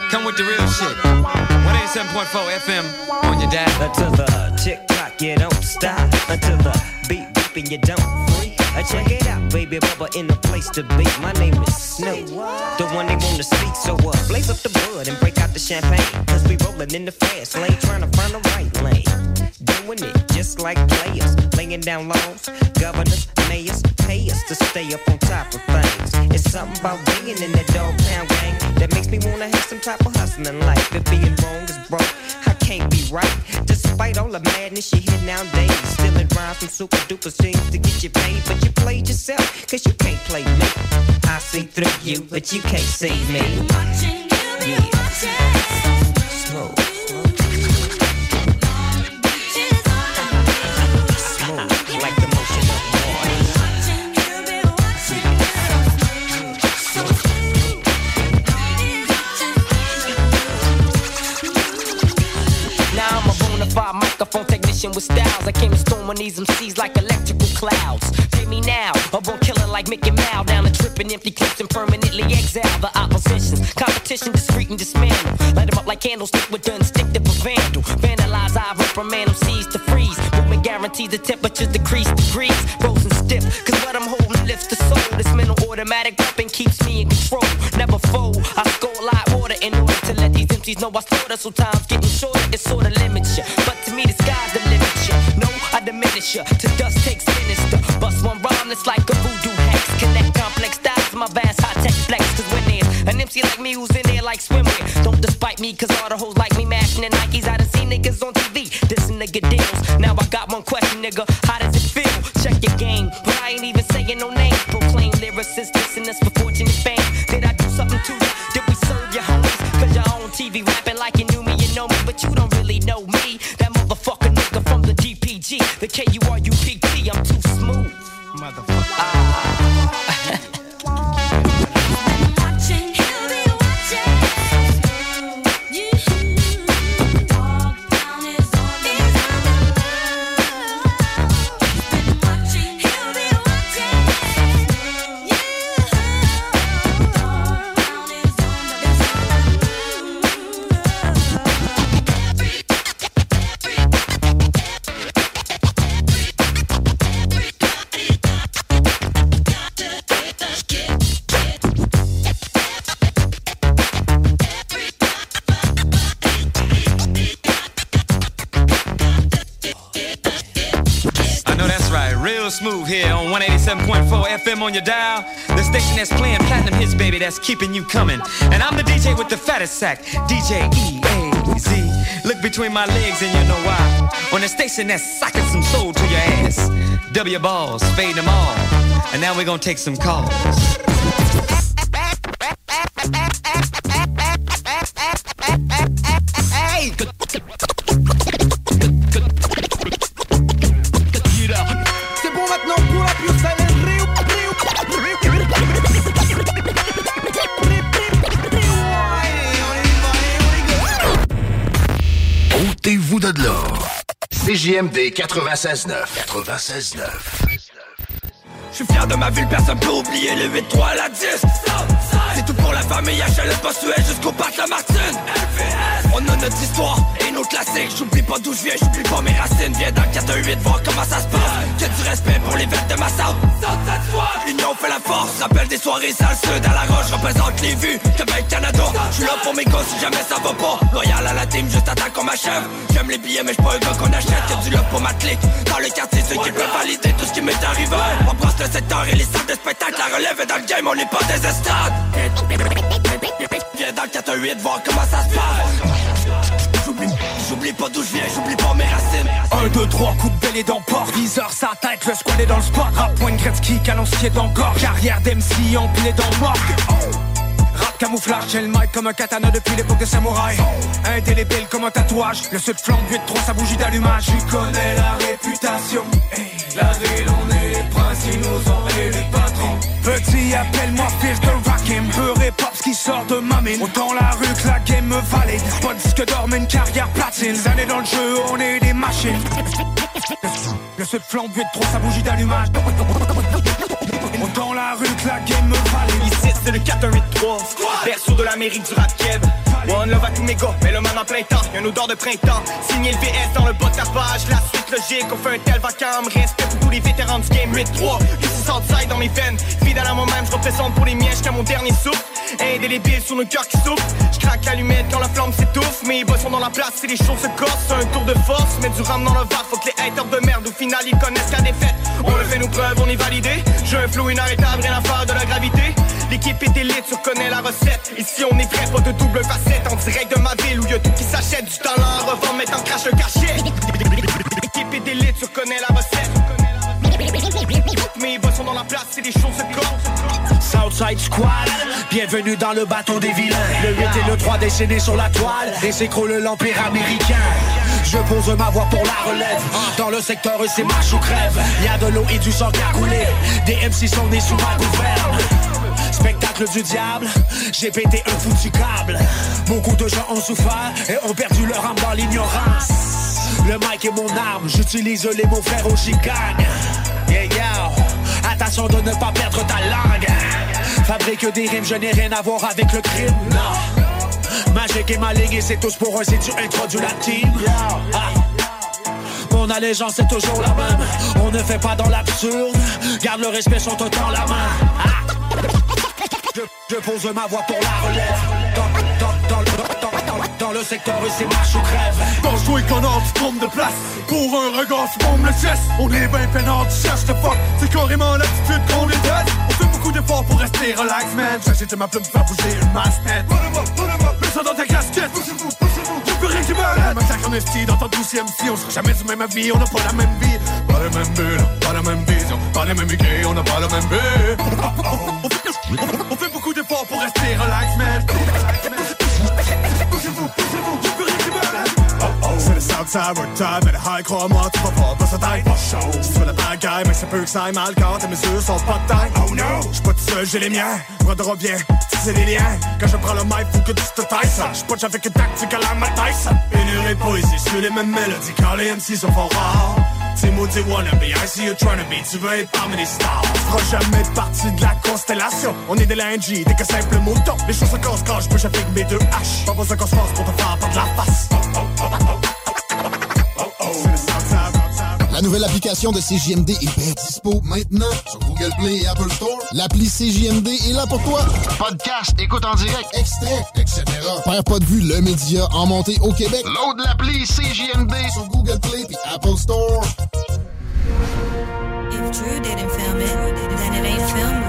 Come with the real shit. 187.4 FM on your dad. Until the tick tock, you don't stop. Until the beat and you don't freak. Uh, check it out, baby bubba in the place to be. My name is Snoop, the one they wanna speak. So uh, blaze up the bud and break out the champagne. Cause we rollin' in the fast lane, trying to find the right lane. Doing it just like players, laying down laws. Governors, mayors, pay us to stay up on top of things. It's something about being in that dog pound gang that makes me wanna have some type of hustling life. If being wrong is broke, I can't be right. Despite all the madness you hear nowadays, stealing rhymes from super duper scenes to get you paid, but you played yourself, cause you can't play me. I see through you, but you can't see me. Yeah. Smooth. Smooth, A microphone technician with styles. I came to storm on these MCs like electrical clouds. Take me now, a born killer like Mickey Mouse. Down the tripping empty clips and permanently exile the oppositions. Competition discreet and dismantle. Light them up like candlestick with done stick to vandal. Vandalize, I reprimand MCs to freeze. Movement guarantees the temperatures decrease degrees. Frozen stiff, cause what I'm holding lifts the soul. This mental automatic weapon keeps me in control. Never fold, I score like water to let these MCs know I slaughter. So time's getting shorter, it sorta limits ya. But to me, the sky's the limit ya. No, I diminish ya. To dust takes sinister. Bust one rhyme that's like a voodoo hex. Connect complex styles to my vast high tech flex. Cause when there's an MC like me who's in there like swimwear, don't despite me, cause all the hoes like me mashing the Nikes. I done seen niggas on TV, This nigga deals. Now I got one question, nigga. How does that's keeping you coming. And I'm the DJ with the fattest sack, DJ E-A-Z. Look between my legs and you know why. On the station that's socking some soul to your ass. W balls, fade them all. And now we're gonna take some calls. CJMD 96.9. 96.9. Je suis fier de ma ville, personne peut oublier le 8-3 à la 10 C'est tout pour la famille, HLM Postuel jusqu'au parc La Martine On a notre histoire et nos classiques. J'oublie pas d'où je viens, j'oublie pas mes racines. Viens dans le 418 voir comment ça se passe Du respect pour les vêtements de ma salle. L'union fait la force, rappelle des soirées sales. Sud à la roche, représente les vues Québec, Canada, je suis là pour mes gosses si jamais ça va pas. Loyal à la team, juste attends qu'on m'achève. J'aime les billets mais j'suis pas gars qu'on achète. Y'a du love pour ma clique. Dans le quartier, ceux qui peuvent valider tout ce qui m'est arrivé. On brasse le secteur et les salles de spectacle. La relève est dans le game, on n'est pas des estrades Viens dans le 418 voir comment ça se passe J'oublie, pas d'où je viens, j'oublie pas mes racines. 1, 2, 3, coup de belle et dans port. Viseur, sa tête, le squad est dans le spot. Rap, point Gretzky, canoncier dans Carrière d'MC, empilé dans morgue. Rap camouflage, j'ai le mic comme un katana depuis l'époque de samouraï Indélébile comme un tatouage. Le sud flambe 8-3, sa bougie d'allumage. J'y connais la réputation. La ville, on est les princes, nous ont les Petit, appelle-moi fils de Rakim Peur et pop, ce qui sort de ma mine. Autant la rue que la game me valide. Pas de disque d'or, mais une carrière platine. Des années dans le jeu, on est des machines. Le sud flambe 8-3, sa bougie d'allumage. Autant la rue que la game me valide c'est le 4183 Berceau de l'Amérique du rap keb. One love à tous mes gars, mais le man en plein temps. Y'a une odeur de printemps, signé le VS dans le bas de ta page. La suite logique, on fait un tel vacarme. Respect pour tous les vétérans du game 8-3 Ici Southside dans mes veines? Fidèle à moi-même, je représente pour les miens jusqu'à mon dernier souffle. Indélébile sur nos cœurs qui souffrent. Je craque l'allumette quand la flamme s'étouffe. Mes boss sont dans la place, c'est les choses se corsent. C'est un tour de force, mettre du rame dans le verre Faut que les haters de merde au final ils connaissent la défaite. On le fait nos preuves, on est validé J'ai un flow inarrêtable, rien à faire de la gravité. L'équipe est élite, tu connais la recette Ici on est vrai, pas de double facette En direct de ma ville où y'a tout qui s'achète Du talent à revendre, mais t'en crache un cachet L'équipe est élite, tu connais la recette Mes boss sont dans la place, c'est des choses se corsent Southside Squad, bienvenue dans le bateau des vilains. Le 8 et le 3 dessinés sur la toile, et s'écroule l'empire américain. Je pose ma voix pour la relève. Dans le secteur, c'est marche ou crève. Y a de l'eau et du sang qui a coulé. Des MC sont nés sous ma gouverne. Spectacle du diable, j'ai pété un foutu câble. Beaucoup de gens ont souffert et ont perdu leur âme dans l'ignorance. Le mic est mon arme, j'utilise les mots frères au chicagne. Yeah, yeah. Attention de ne pas perdre ta langue. Fabrique des rimes, je n'ai rien à voir avec le crime. Non. Magique et maligne, et c'est tous pour un si tu introduis la team. Ah. Mon allégeance est toujours la même. On ne fait pas dans l'absurde. Garde le respect, sont autant la main. Ah. Je, pose ma voix pour la relève. Dans, dans, dans, dans, dans, le secteur, c'est marche ou crève. Dans jouer connard, tu trompes de place. Pour un regard, tu bombes le chest. On est ben peinard, tu cherches de fuck. C'est carrément l'attitude qu'on déteste. Beaucoup d'efforts pour rester relax, man. J'agite ma plume faire bouger une masse, up. Mets ça dans ta casquette. Y'a plus rien qui m'arrête. Massacre en esti dans ta douzième si. On sera jamais du même avis, on n'a pas la même vie. Pas le même but, pas la même vision. Pas les mêmes idées, on n'a pas le même fait- On fait beaucoup d'efforts pour rester relax, man. Southside, we're time, mais le high, crois-moi, tu vas pas passer tête. Si tu veux la bad guy, mais ça peut que ça aille mal quand tes mesures sont pas de taille. Oh no! J'suis pas tout seul, j'ai les miens. Bras de revient, c'est les liens. Quand je prends le mic, faut que tu te tailles. J'suis pas avec une tactique à la Mike Tyson. Pénurie de poésie, sur les mêmes mélodies quand les MC sont fort rares. T'es maudit wannabe, I see you trying to be, tu veux être parmi les stars. Tu feras jamais partie de la constellation. On est des lundis, des que simples moutons. Les choses se cassent quand je bouge avec mes deux haches. Pas besoin qu'on se force pour te faire perdre la face. La nouvelle application de CJMD est bien dispo maintenant sur Google Play et Apple Store. L'appli CJMD est là pour toi. Podcast, écoute en direct, extrait, etc. Père pas de vue, le média en montée au Québec. Load l'appli CJMD sur Google Play et Apple Store. If Drew didn't film it, then it ain't filmed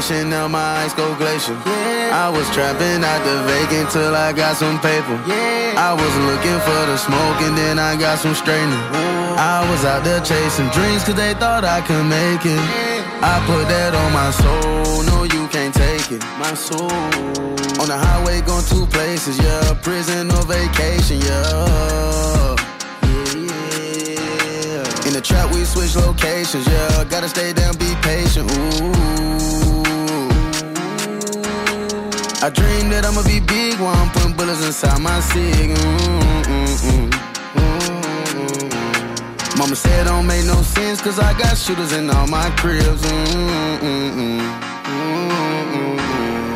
Patient, now my eyes go glacial. I was trapping out the vacant till I got some paper. I was looking for the smoke and then I got some straightening. I was out there chasing dreams cause they thought I could make it. I put that on my soul, no you can't take it. My soul. On the highway going two places, yeah. Prison or vacation, yeah. The trap, we switch locations, yeah. Gotta stay down, be patient, ooh. I dream that I'ma be big while I'm putting bullets inside my cig. Mm mm mm, mm, mm, mm. Mama said don't make no sense, cause I got shooters in all my cribs.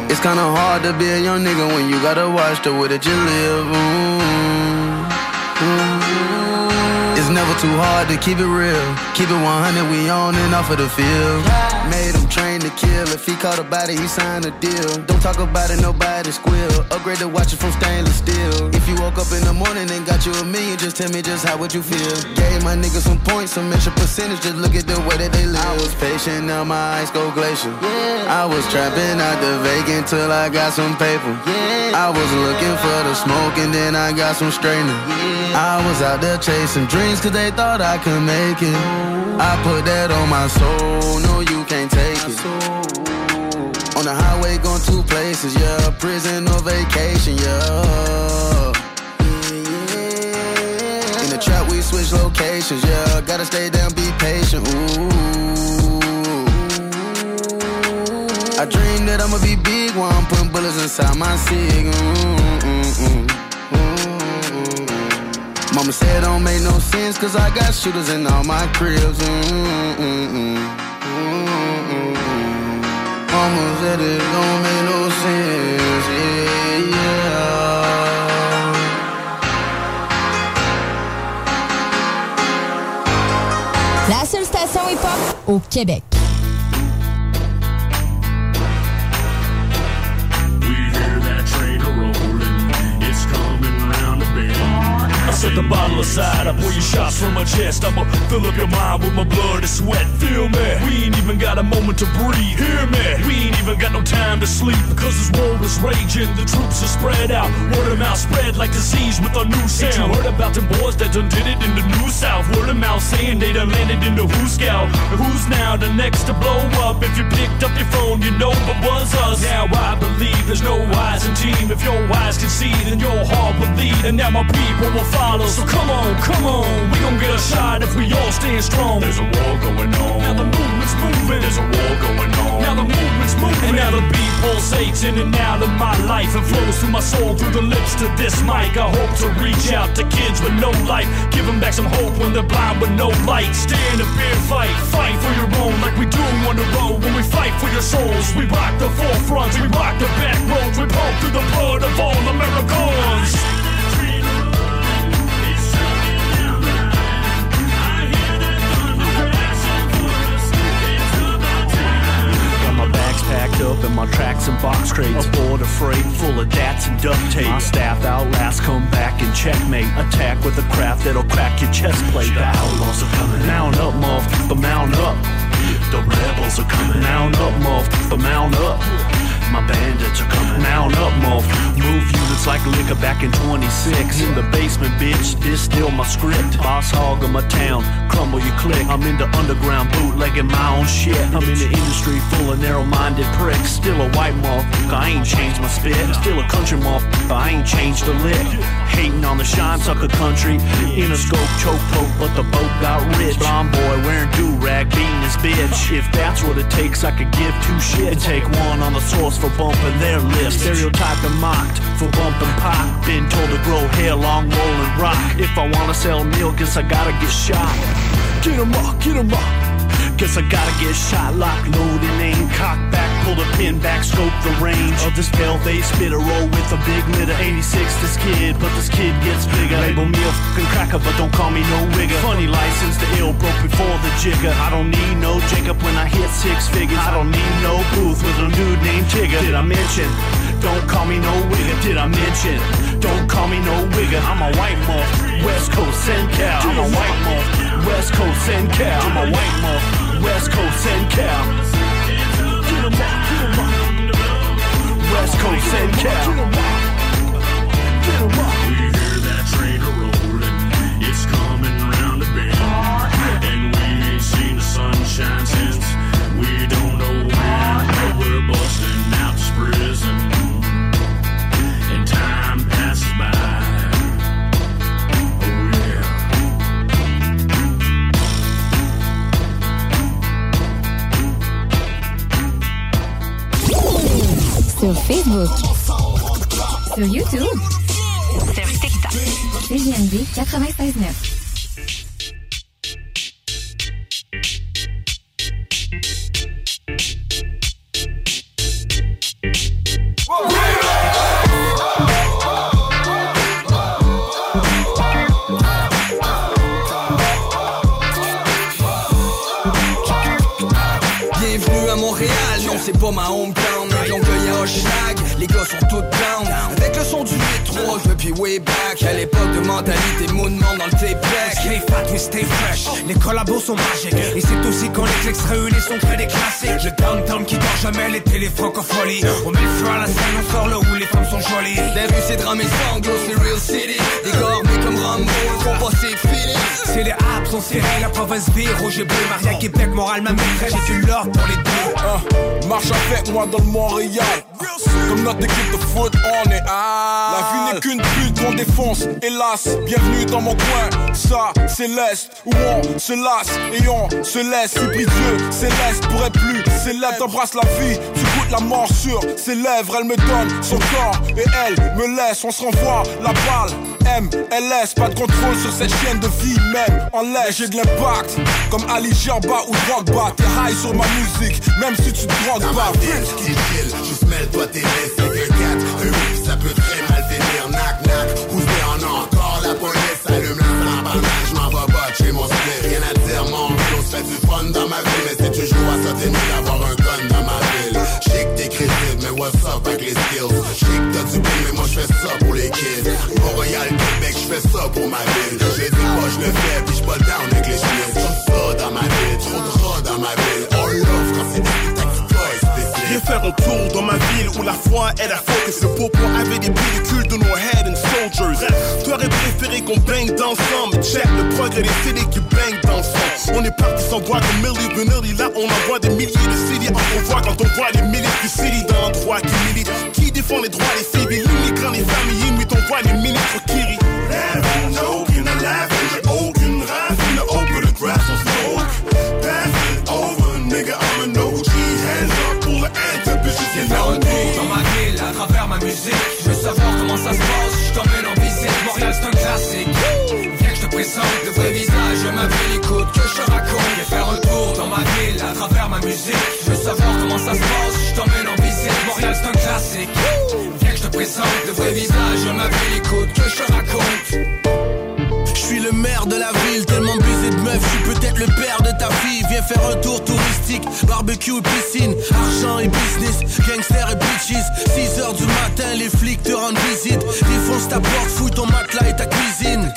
It's kinda hard to be a young nigga when you gotta watch the way that you live. Never too hard to keep it real. Keep it 100, we on and off of the field. Made him train to kill. If he caught a body, he signed a deal. Don't talk about it, nobody squeal. Upgrade the watch from stainless steel. If you woke up in the morning and got you a million, just tell me just how would you feel? Gave my niggas some points, some extra percentage. Just look at the way that they live. I was patient, now my eyes go glacial. I was trapping out the vacant till I got some paper. Yeah. I was looking for the smoke and then I got some straightening. I was out there chasing dreams cause they thought I could make it. I put that on my soul, no you can't take it. On the highway going two places, yeah. Prison or vacation, yeah. In the trap we switch locations, yeah. Gotta stay down, be patient, ooh. I dream that I'ma be big while I'm putting bullets inside my cig. mm, mm, mm. Mama said don't make no sense cause I got shooters in all my cribs. mm, mm, mm, mm, mm. Mama said it don't make no sense. Yeah, yeah. La seule station hip-hop au Québec. Set the bottle aside, I pour you shots from my chest. I'ma fill up your mind with my blood and sweat. Feel me? We ain't even got a moment to breathe. Hear me? We ain't even got no time to sleep because this war is raging. The troops are spread out, word of mouth spread like disease with a new sound. Ain't you heard about them boys that done did it in the New South? Word of mouth saying they done landed in the Scout. Who's now the next to blow up? If you picked up your phone, you know it was us. Now I believe there's no wise in team. If your eyes can see, then your heart will lead. And now my people will follow. So come on, come on. We gon' get a shot if we all stand strong. There's a war going on. Now the movement's moving. There's a war going on. Now the movement's moving. And now the beat pulsates in and out of my life and flows through my soul through the lips to this mic. I hope to reach out to kids with no life. Give them back some hope when they're blind with no light. Stand a beer fight. Fight for your own like we do on the road. When we fight for your souls, we rock the forefronts. We rock the back roads. We pump through the blood of all Americans. Packed up in my tracks and box crates. Aboard a freight full of dats and duct tape. My staff outlast, come back and checkmate. Attack with a craft that'll crack your chest plate. The outlaws are coming. Mount up, motherfucker, mount up. The rebels are coming. Mount up, motherfucker, mount up. My bandits are coming. Mount up, motherfucker. Move units like liquor back in 26. In the basement, bitch, this still my script. Boss hog of my town, crumble your click. I'm in the underground bootlegging my own shit. I'm in the industry full of narrow-minded pricks. Still a white motherfucker, I ain't changed my spit. Still a country motherfucker, I ain't changed a lick. Hating on the shine sucker country. In a scope, choke poke, but the boat got rich. Blonde boy wearing do-rag, beating his bitch. If that's what it takes, I could give two shits. And take one on the source for bumping their lips. Stereotyped and mocked for bumping pot. Been told to grow hair, long rolling rock. If I wanna sell meal, guess I gotta get shot. Get 'em up, get 'em up. Guess I gotta get shot, lock, load, and aim. Cock back, pull the pin back, scope the range of this pale face spitter. Roll with a big litter, 86, this kid, but this kid gets bigger. Label me a fucking cracker, but don't call me no wigger. Funny license, the ill broke before the jigger. I don't need no Jacob when I hit six figures. I don't need no booth with a dude named Tigger. Did I mention? Don't call me no wigger. Did I mention? Don't call me no wigger. I'm a white moth. West Coast Cal. I'm a white moth. West Coast and Cal. I'm a white moth. West Coast and Cal. West Coast and Cal. We hear that train it's the bend, and we ain't seen the sunshine since we don't know when. But we're busting Sur Facebook. Sur YouTube. Sur TikTok. CJMD 96.9. Bienvenue à Montréal, non c'est pas ma hometown Mais donc les gars sont tous down Avec le son du métro, depuis way back À l'époque de mentalité mouvement dans le tape deck Stay fat, we stay fresh. Les collabos sont magiques. Et c'est aussi quand les clics se réunissent, on crée des classiques. Le downtown qui dort jamais, les télé francopholies. On met le feu à la scène, on sort là où les femmes sont jolies. Des rues c'est drame et sanglots, c'est real city Des gars comme Rambo, font passer fini C'est les apps, on serré, la province vire, rouge et bleu. Maria, Québec, Montréal, ma maîtresse, j'ai du l'ordre pour les deux. Ah, marche avec moi dans le Montréal. Comme notre équipe de foot, on est à. La vie n'est qu'une pute qu'on défonce, hélas. Bienvenue dans mon coin, ça c'est l'Est. Où on se lasse et on se laisse. Si Dieu, céleste pourrait plus célèbre? T'embrasses la vie, la mort sur ses lèvres. Elle me donne son corps et elle me laisse. On se renvoie la balle. M, LS, pas de contrôle sur cette chaîne de vie, même en laisse. J'ai de l'impact, comme Ali Gerba ou Drogba. T'es high sur ma musique, même si tu te drogues pas. qui chill, juste mêle-toi tes laisses, c'est que 4, un oui, ça peut très mal finir, nac nac, c'est en encore, la police allume l'emballage, je m'en vais botcher mon split, rien à dire, mon vélo se fait du fun dans ma vie, mais si tu joues à ça, t'es d'avoir un gun what's up avec les skills, chic t'as du blé, mais moi je fais ça pour les kids, Montréal, Québec, je fais ça pour ma ville, je dis pas, je le fais, puis je pas down avec les chiens, trop ça dans ma ville, trop de dans ma ville, Viens faire un tour dans ma ville où la foi est la focus. Le popo avait des pellicules de nos head and soldiers. T'aurais préféré qu'on baigne d'ensemble. Check le progrès des CD qui baignent d'ensemble. On est parti sans boire comme Millie Vanilli. Là, on envoie des milliers de CD. On voit quand on voit des milliers de CD dans l'endroit qui milite. Qui défend les droits des civils, l'immigrant, les familles immigrent. On voit des ministres Kiri. Laughing, Viens que je te présente le vrai visage de ma ville, écoute que je te raconte. Viens faire un tour dans ma ville à travers ma musique. Je veux savoir comment ça se passe, je t'emmène en visite. Montréal c'est un classique. Viens que je te présente le vrai visage de ma ville, écoute que je te raconte. Je suis le maire de la ville, tellement baisé de meufs, je suis peut-être le père de ta fille. Viens faire un tour touristique, barbecue et piscine, argent et business, gangster et bitches. 6 heures du matin, les flics te rendent visite. Défonce ta porte, fouille ton matelas et ta cuisine.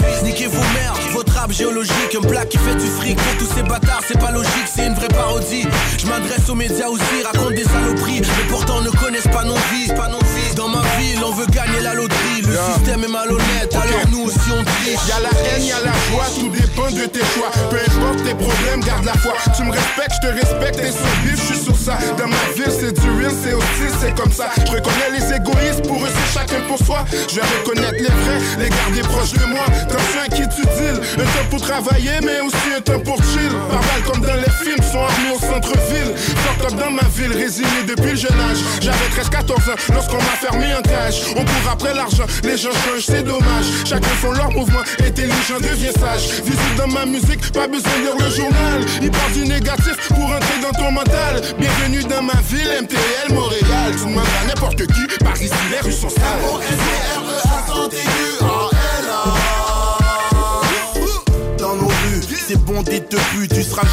Géologique, un black qui fait du fric pour tous ces bâtards, c'est pas logique, c'est une vraie parodie. Je m'adresse aux médias aussi, raconte des saloperies, mais pourtant ne connaissent pas nos vies, pas nos vies. Dans ma ville, on veut gagner la loterie, le système est malhonnête, alors nous aussi on triche. Y'a la haine, y'a la joie, tout dépend de tes choix. Peu importe tes problèmes, garde la foi. Tu me respectes, je te respecte, t'es sur je suis sur ça. Dans ma ville, c'est du real, c'est aussi, c'est comme ça. Je reconnais les égoïstes, pour eux, c'est chacun pour soi. Je vais reconnaître les vrais, les garder proches de moi. Attention à qui tu deals. Un temps pour travailler, mais aussi un temps pour chill. Pas mal comme dans les films, sont armés au centre-ville. Fuck up dans ma ville, résigné depuis le jeune âge. J'avais 13-14 ans lorsqu'on m'a fermé en cage. On court après l'argent, les gens changent, c'est dommage. Chacun font leur mouvement, intelligent devient sage. Dans ma musique, pas besoin de lire le journal. Il part du négatif pour entrer dans ton mental. Bienvenue dans ma ville, MTL Montréal. Tu demandes à n'importe qui, par ici les rues sont sales.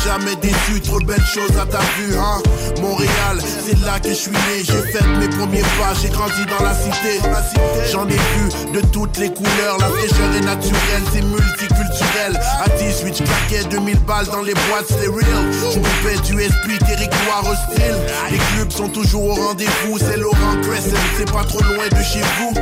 Jamais déçu, trop de belles choses à ta vue, hein. Montréal, c'est là que je suis né, j'ai fait mes premiers pas, j'ai grandi dans la cité. J'en ai vu de toutes les couleurs, la fraîcheur est naturelle, c'est multiculturel. À 18, je claquais 2000 balles dans les boîtes, c'est real. Je me du esprit territoire hostile. Les clubs sont toujours au rendez-vous, c'est Laurent Crescent, c'est pas trop loin de chez vous.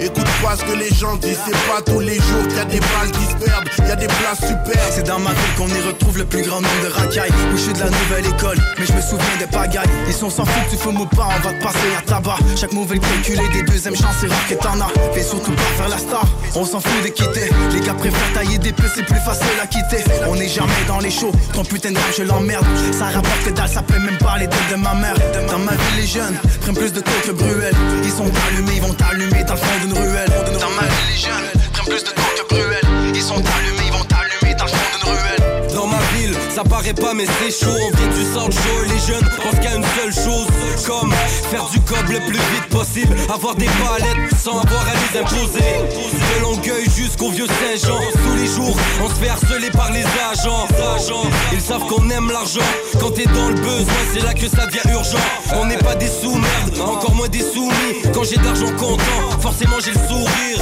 Écoute pas ce que les gens disent, c'est pas tous les jours qu'il y a des balles qui se il y a des places super. C'est dans ma ville qu'on y retrouve le plus grand nombre de racailles. Où je suis de la nouvelle école, mais je me souviens des pagailles. Ils sont sans fou que tu fumes ou pas, on va te passer à tabac. Chaque mauvais calculé des deuxièmes chances, c'est rare que t'en as. Fais surtout pas faire la star, on s'en fout de quitter. Les gars préfèrent tailler des peu, c'est plus facile à quitter. On est jamais dans les shows, ton putain de je l'emmerde. Ça rapporte que dalle, ça peut même pas les de ma mère. Dans ma ville, les jeunes prennent plus de coke que Bruel. Ils sont allumés, ils vont t'allumer dans le fond d'une ruelle. Dans ma ville, les jeunes prennent plus de coke que Bruel. Ils sont allumés, dans ça paraît pas mais c'est chaud. On vient du South Show et les jeunes pensent a une seule chose Comme faire du cob le plus vite possible. Avoir des palettes sans avoir à les imposer. De Longueuil jusqu'au vieux Saint-Jean. Tous les jours, on se fait harceler par les agents. Ils savent qu'on aime l'argent. Quand t'es dans le besoin, c'est là que ça devient urgent. On n'est pas des sous-merdes, encore moins des soumis. Quand j'ai de l'argent comptant, forcément j'ai le sourire.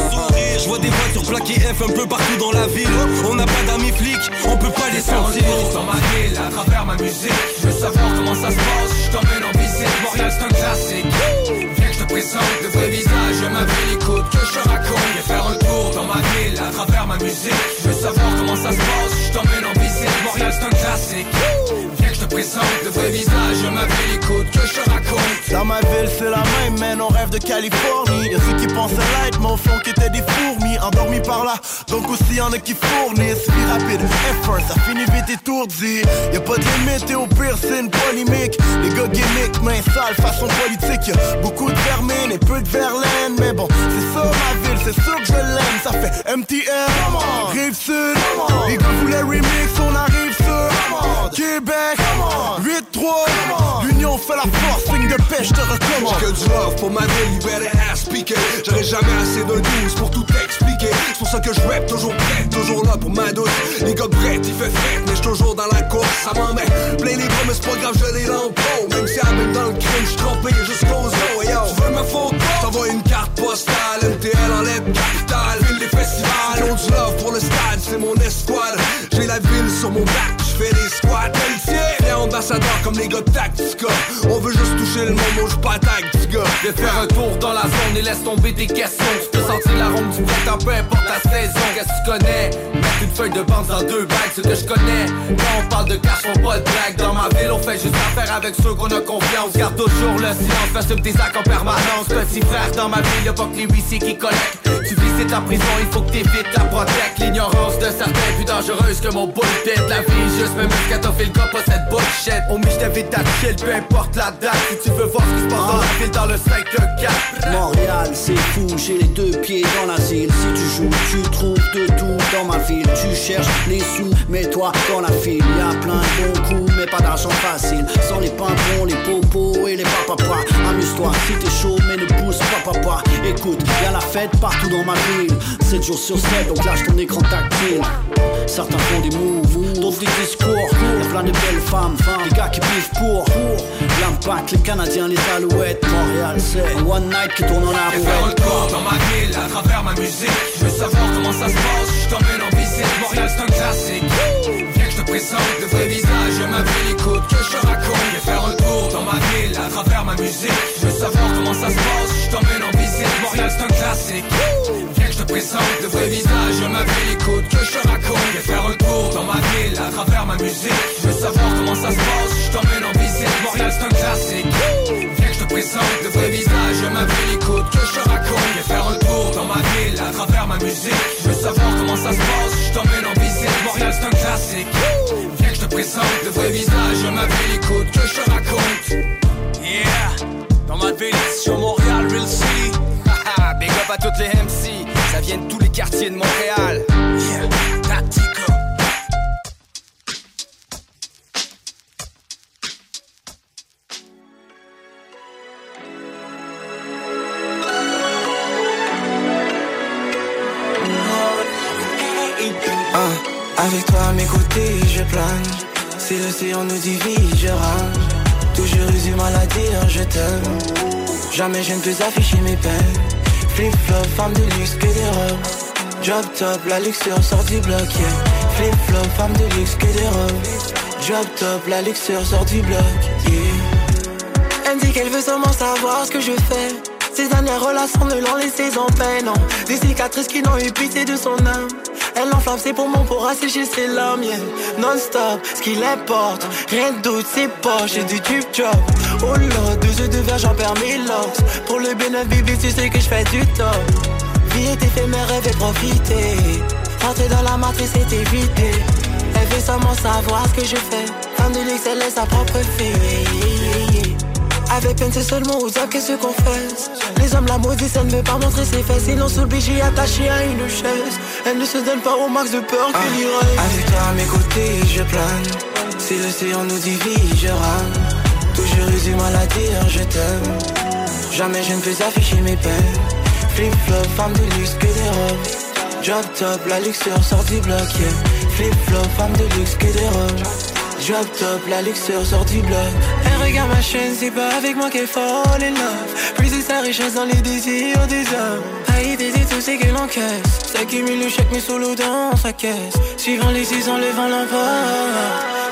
Je vois des voitures plaquées F un peu partout dans la ville. On n'a pas d'amis flics, on peut pas les sentir dans ma ville, à travers ma musique. Je veux savoir comment ça se passe, je t'emmène en visite. Montréal c'est un classique. Viens que je te présente le vrai visage. Ma ville Écoute que je te raconte. Viens faire un tour dans ma ville, à travers ma musique. Je veux savoir comment ça se passe, je t'emmène en visite. Montréal c'est un classique je te présente. Le vrai visage de ma ville Écoute que je te raconte. Dans ma ville c'est la même, man, on rêve de Californie. Y'a ceux qui pensaient light, mais au fond qui étaient des fourmis Endormis par là, donc aussi y'en a qui fournissent. Vie rapide, effort, ça finit vite étourdi. Y'a pas de limite et au pire c'est une polémique. Les gars gimmick, main sale, façon politique. Beaucoup de vermine et peu de verlaine. Mais bon, c'est ça ma ville, c'est sûr que je l'aime. Ça fait MTM, Rive Sud Les gars voulaient remix, on arrive Québec. 8-3 L'union fait la force, signe de pêche, te recommande. J'ai que du love pour ma ville, you better ass J'aurais jamais assez de news pour tout expliquer. C'est pour ça que je rap toujours prêt, toujours là pour ma douce Les gars prêts, il fait fête, mais je toujours dans la course Ça m'en met. Plein les bras, mais c'est pas grave, je les lampeaux Même si même dans le crime, je trempé jusqu'aux os yo. Tu veux ma photo? T'envoie une carte postale, MTL en lettres capitale Ville des festivals, ont du love pour le stade, c'est mon escouade J'ai la ville sur mon bac, je fais des squats Viens ambassadeur comme les gars de Tactica. On veut juste toucher le monde, on joue pas Tactica Viens faire un tour dans la zone et laisse tomber tes questions. Tu peux sentir l'arôme du printemps, peu importe la saison. Qu'est-ce que tu connais? Mettre une feuille de bande dans deux bagues, ce que je connais. Quand on parle de cash, on pas de blague Dans ma ville, on fait juste affaire avec ceux qu'on a confiance. Garde toujours le silence, fais sub des actes en permanence. Petit frère, dans ma ville, y'a pas que les huissiers qui collectent. Tu visites ta prison, il faut que t'évites la protect L'ignorance de certains est plus dangereuse que mon bullshit. La vie, juste même le gars, cette bullshit. Mais je t'invite à chill, peu importe la date. Si tu veux voir ce qui se passe dans la ville, dans le 5-4 Montréal, c'est fou, j'ai les deux pieds dans l'asile. Si tu joues, tu trouves de tout dans ma ville. Tu cherches les sous, mets-toi dans la file. Y a plein de bons coups, mais pas d'argent facile. Sans les pimpons, les popos et les papapas. Amuse-toi si t'es chaud, mais ne pousse pas papa. Écoute, y a la fête partout dans ma ville. 7 jours sur 7, donc lâche ton écran tactile. Certains font des moves, d'autres des discours. Y'a plein de belles femmes, des gars qui vivent pour. L'impact, les Canadiens, les Alouettes. Montréal, c'est one night qui tourne en Viens faire un tour dans ma ville, à travers ma musique. Je veux savoir comment ça se passe, je t'emmène en visite. Montréal c'est un classique. Viens que je te présente le vrai visage ma ville Écoute que je te raconte. Viens faire un tour dans ma ville, à travers ma musique. Je veux savoir comment ça se passe, je t'emmène en visite. Montréal c'est un classique. Viens que je te présente le vrai visage ma ville Écoute que je te raconte. Viens faire un tour dans ma ville, à travers ma musique. Je veux savoir comment ça se passe, je t'emmène en visite. Montréal c'est un classique Viens que je te présente le vrai visage de ma ville Écoute que je te raconte Viens faire un tour dans ma ville, à travers ma musique. Je veux savoir comment ça se passe, je t'emmène en visite. Montréal c'est un classique. Viens que je te présente. Le vrai visage de ma ville Écoute que je te raconte. Yeah, dans ma ville, sur Montréal, Real City Haha, big up à toutes les MC Ça vient de tous les quartiers de Montréal. Yeah, avec toi à mes côtés, je plane. Si l'océan nous divise, je rame. Toujours mal à dire je t'aime. Jamais je ne peux afficher mes peines. Flip-flop, femme de luxe, que des robes. Drop top, la luxure sort du bloc, yeah. Flip-flop, femme de luxe, que des robes. Drop top, la luxure sort du bloc, yeah. Elle me dit qu'elle veut seulement savoir ce que je fais. Ses dernières relations ne l'ont laissé en peine, non. Des cicatrices qui n'ont eu pitié de son âme. Elle enflamme ses poumons pour assécher ses larmes. Non-stop, ce qui l'importe, rien doute, ses poches et du tube job. Oh là, deux yeux de verre, j'en perds mes locks. Pour le bénéfice, bébé, tu sais que je fais du top. Vie est éphémère, elle veut profiter. Rentrer dans la matrice et éviter. Elle veut seulement savoir ce que je fais. Femme de luxe, elle est sa propre fille. Avec peine, c'est seulement aux hommes qu'elle se confesse. Les hommes la maudissent, elle ne veut pas montrer ses fesses. Ils l'ont sous le bijou attaché à une chaise. Elle ne se donne pas au max de peur qu'il y reste. Avec toi à mes côtés, je plane. Si l'océan nous divise, je rame. Toujours eu du mal à dire je t'aime. Jamais je ne peux afficher mes peines. Flip-flop, femme de luxe, que des robes. Drop top, la luxure sort du bloc, yeah. Flip-flop, femme de luxe, que des robes. Drop top, la luxure sort du bloc. Regarde ma chaîne, c'est pas avec moi qu'elle fall in love. Plus de sa richesse dans les désirs des hommes. Haï des tout c'est que l'encaisse. S'accumule le chèque, mais solo dans sa caisse. Suivant les saisons, levant l'envol.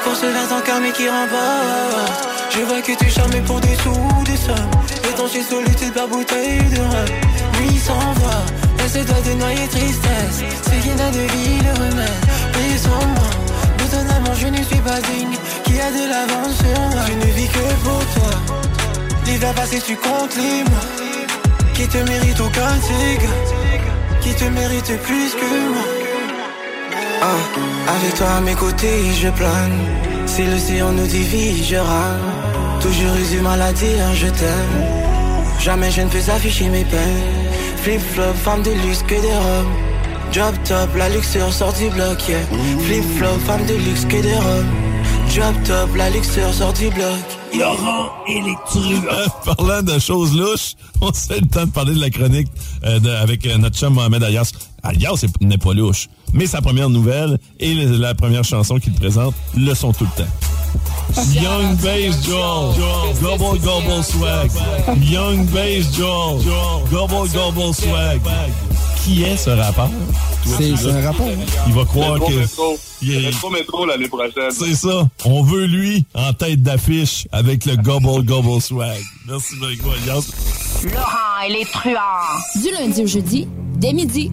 Course vers ton cœur, mais qui remporte. Je vois que tu charmes pour des sous, des sommes. Étanché solitude par bouteille de rhum. Nuit sans voix, elle se doit de noyer tristesse. C'est qui n'a de vie le remède. Pris sur moi, étonnamment je ne suis pas digne. Qui a de moi Je ne vis que pour toi. L'hiver passé, tu comptes les mois. Qui te mérite aucun tigre. Qui te mérite plus que moi. Ah, avec toi à mes côtés, je plane. Si l'océan nous divise, je rame. Toujours mal à dire je t'aime. Jamais je ne peux afficher mes peines. Flip-flop, femme de luxe, que des robes. Drop top, la luxure sort du bloc. Flip-flop, femme de luxe, que des robes. Drop top, la luxure sort du bloc. Laurent et les truands. Parlant de choses louches, (laughs) on sait le temps de parler de la chronique euh, de- avec euh, notre chum Mohamed Alias. Alias n'est pas louche, mais sa première nouvelle et le- la première chanson qu'il présente le sont tout le temps. Young Bass Joel, Gobble Gobble Swag. Young Bass Joel, Gobble Gobble Swag. Qui est ce rappeur? C'est un rapport. Il va croire que... métro. Il est- Métro, métro l'année prochaine. C'est ça. On veut lui en tête d'affiche avec le Gobble Gobble Swag. Merci beaucoup, Alias. Laurent et les truands. Du lundi au jeudi, dès midi.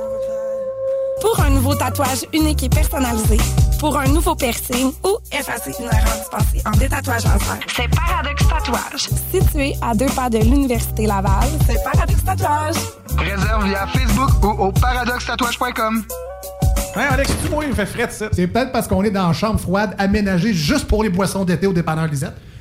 Pour un nouveau tatouage unique et personnalisé, pour un nouveau piercing ou effacer une erreur dispensée en détatouage laser, c'est Paradox Tatouage. Situé à deux pas de l'Université Laval, c'est Paradox Tatouage. Réserve via Facebook ou au paradoxtatouage.com. Hein, Alex, tu moi, il me fait frais de ça. C'est peut-être parce qu'on est dans une chambre froide aménagée juste pour les boissons d'été au dépanneur Lisette.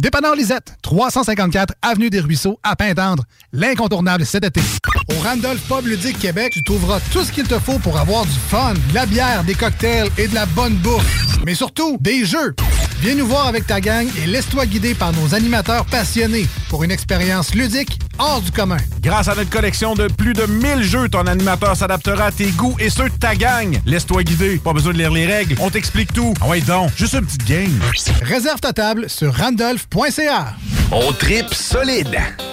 Dépanneur Lisette, 354 Avenue des Ruisseaux, à Pintendre. L'incontournable cet été. Au Randolph Pub Ludique Québec, tu trouveras tout ce qu'il te faut pour avoir du fun, de la bière, des cocktails et de la bonne bouffe. Mais surtout, des jeux. Viens nous voir avec ta gang et laisse-toi guider par nos animateurs passionnés pour une expérience ludique hors du commun. Grâce à notre collection de plus de 1000 jeux, ton animateur s'adaptera à tes goûts et ceux de ta gang. Laisse-toi guider. Pas besoin de lire les règles. On t'explique tout. Ah ouais, donc. Juste une petite game. Réserve ta table sur randolph.ca. On tripe solide.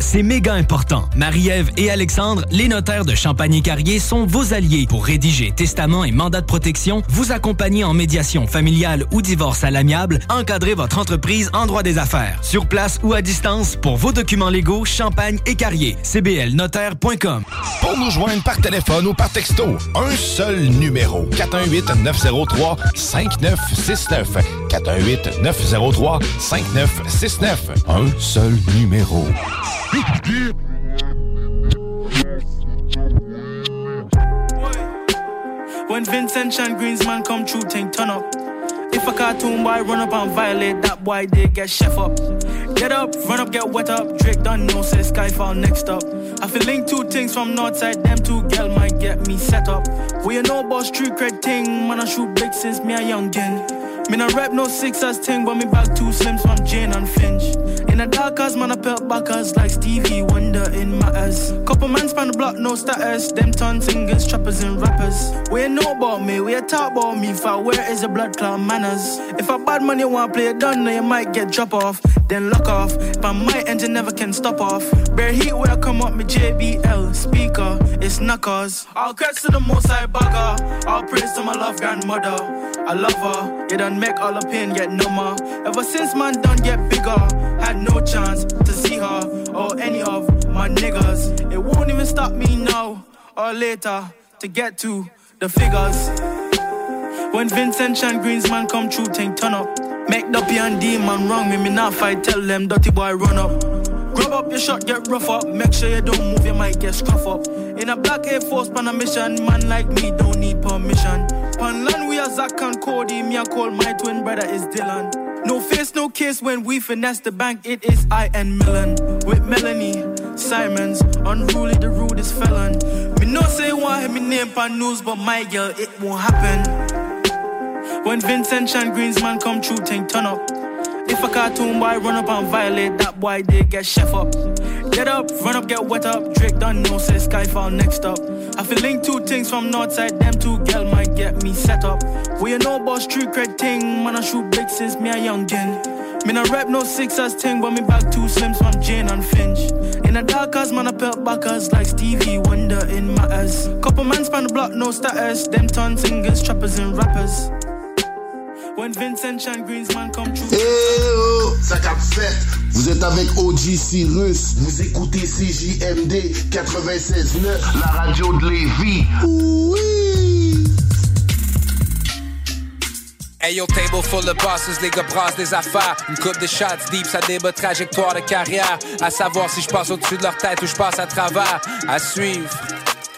c'est méga important. Marie-Ève et Alexandre, les notaires de Champagne-Carrier, sont vos alliés pour rédiger testament et mandat de protection, vous accompagner en médiation familiale ou divorce à l'amiable, encadrer votre entreprise en droit des affaires. Sur place ou à distance, pour vos documents légaux, Champagne et Carrier. cblnotaire.com. Pour nous joindre par téléphone ou par texto, un seul numéro. 418-903-5969. 418-903-5969. Un seul numéro. When Vincent Chan Greensman come true, thing turn up. If a cartoon boy run up and violate, that boy they get chef up. Get up, run up, get wet up. Drake done no say Skyfall next up. I feel link two things from Northside, them two gal might get me set up. We you know about street cred thing, man I shoot big since me a youngin'. Me no rap no six sixers thing, but me back two slims from Jane and Finch. In the dark as man I pelt backers like Stevie Wonder in matters. Couple man span the block, no status. Them ton singers, trappers and rappers. We ain't know about me, we ain't talk about me. wear is a blood clot manners? If a bad money wanna play it done, then you might get drop off. Then lock off. But my engine never can stop off. Bare heat where I come up, me JBL speaker. It's knuckers. All credits to the most I bagger. All praise to my love grandmother. I love her. It done make all the pain get number. Ever since man done get bigger, had no chance to see her or any of my niggas. It won't even stop me now or later to get to the figures. When Vincent Chan Greensman come true, thing turn up. Make the P and D man wrong, me me not fight, tell them dirty boy run up. Grab up your shot, get rough up. Make sure you don't move, you might get scruff up. In a black Air Force pan a mission, man like me don't need permission. Pan land we are Zach and Cody, me I call my twin brother is Dylan. No face, no case when we finesse the bank, it is I and Millen. With Melanie, Simons, unruly the rudest felon. Me no say why me name pan news, but my girl, it won't happen. When Vincent Chan Greensman come true, thing turn up. If a cartoon boy run up and violate, that boy they get chef up. Get up, run up, get wet up. Drake done no say Skyfall next up. I feel link two things from Northside, them two gal might get me set up. We you know about street cred thing, man I shoot big since me a youngin'. Me no rap no sixers thing, but me back two slims from Jane and Finch. In the dark as man I pelt backers like Stevie Wonder in matters. Couple man span the block, no status. Them ton singers, trappers and rappers. When Vincent Chan Greensman come true. Eh oh, ça cap fait. Vous êtes avec OG Cyrus. Vous écoutez CJMD 96.9, la radio de Lévis. Oui. Hey yo, table full of bosses, les gars brassent des affaires. Une coupe de shots deep, ça débat trajectoire de carrière. À savoir si je passe au-dessus de leur tête ou je passe à travers. À suivre,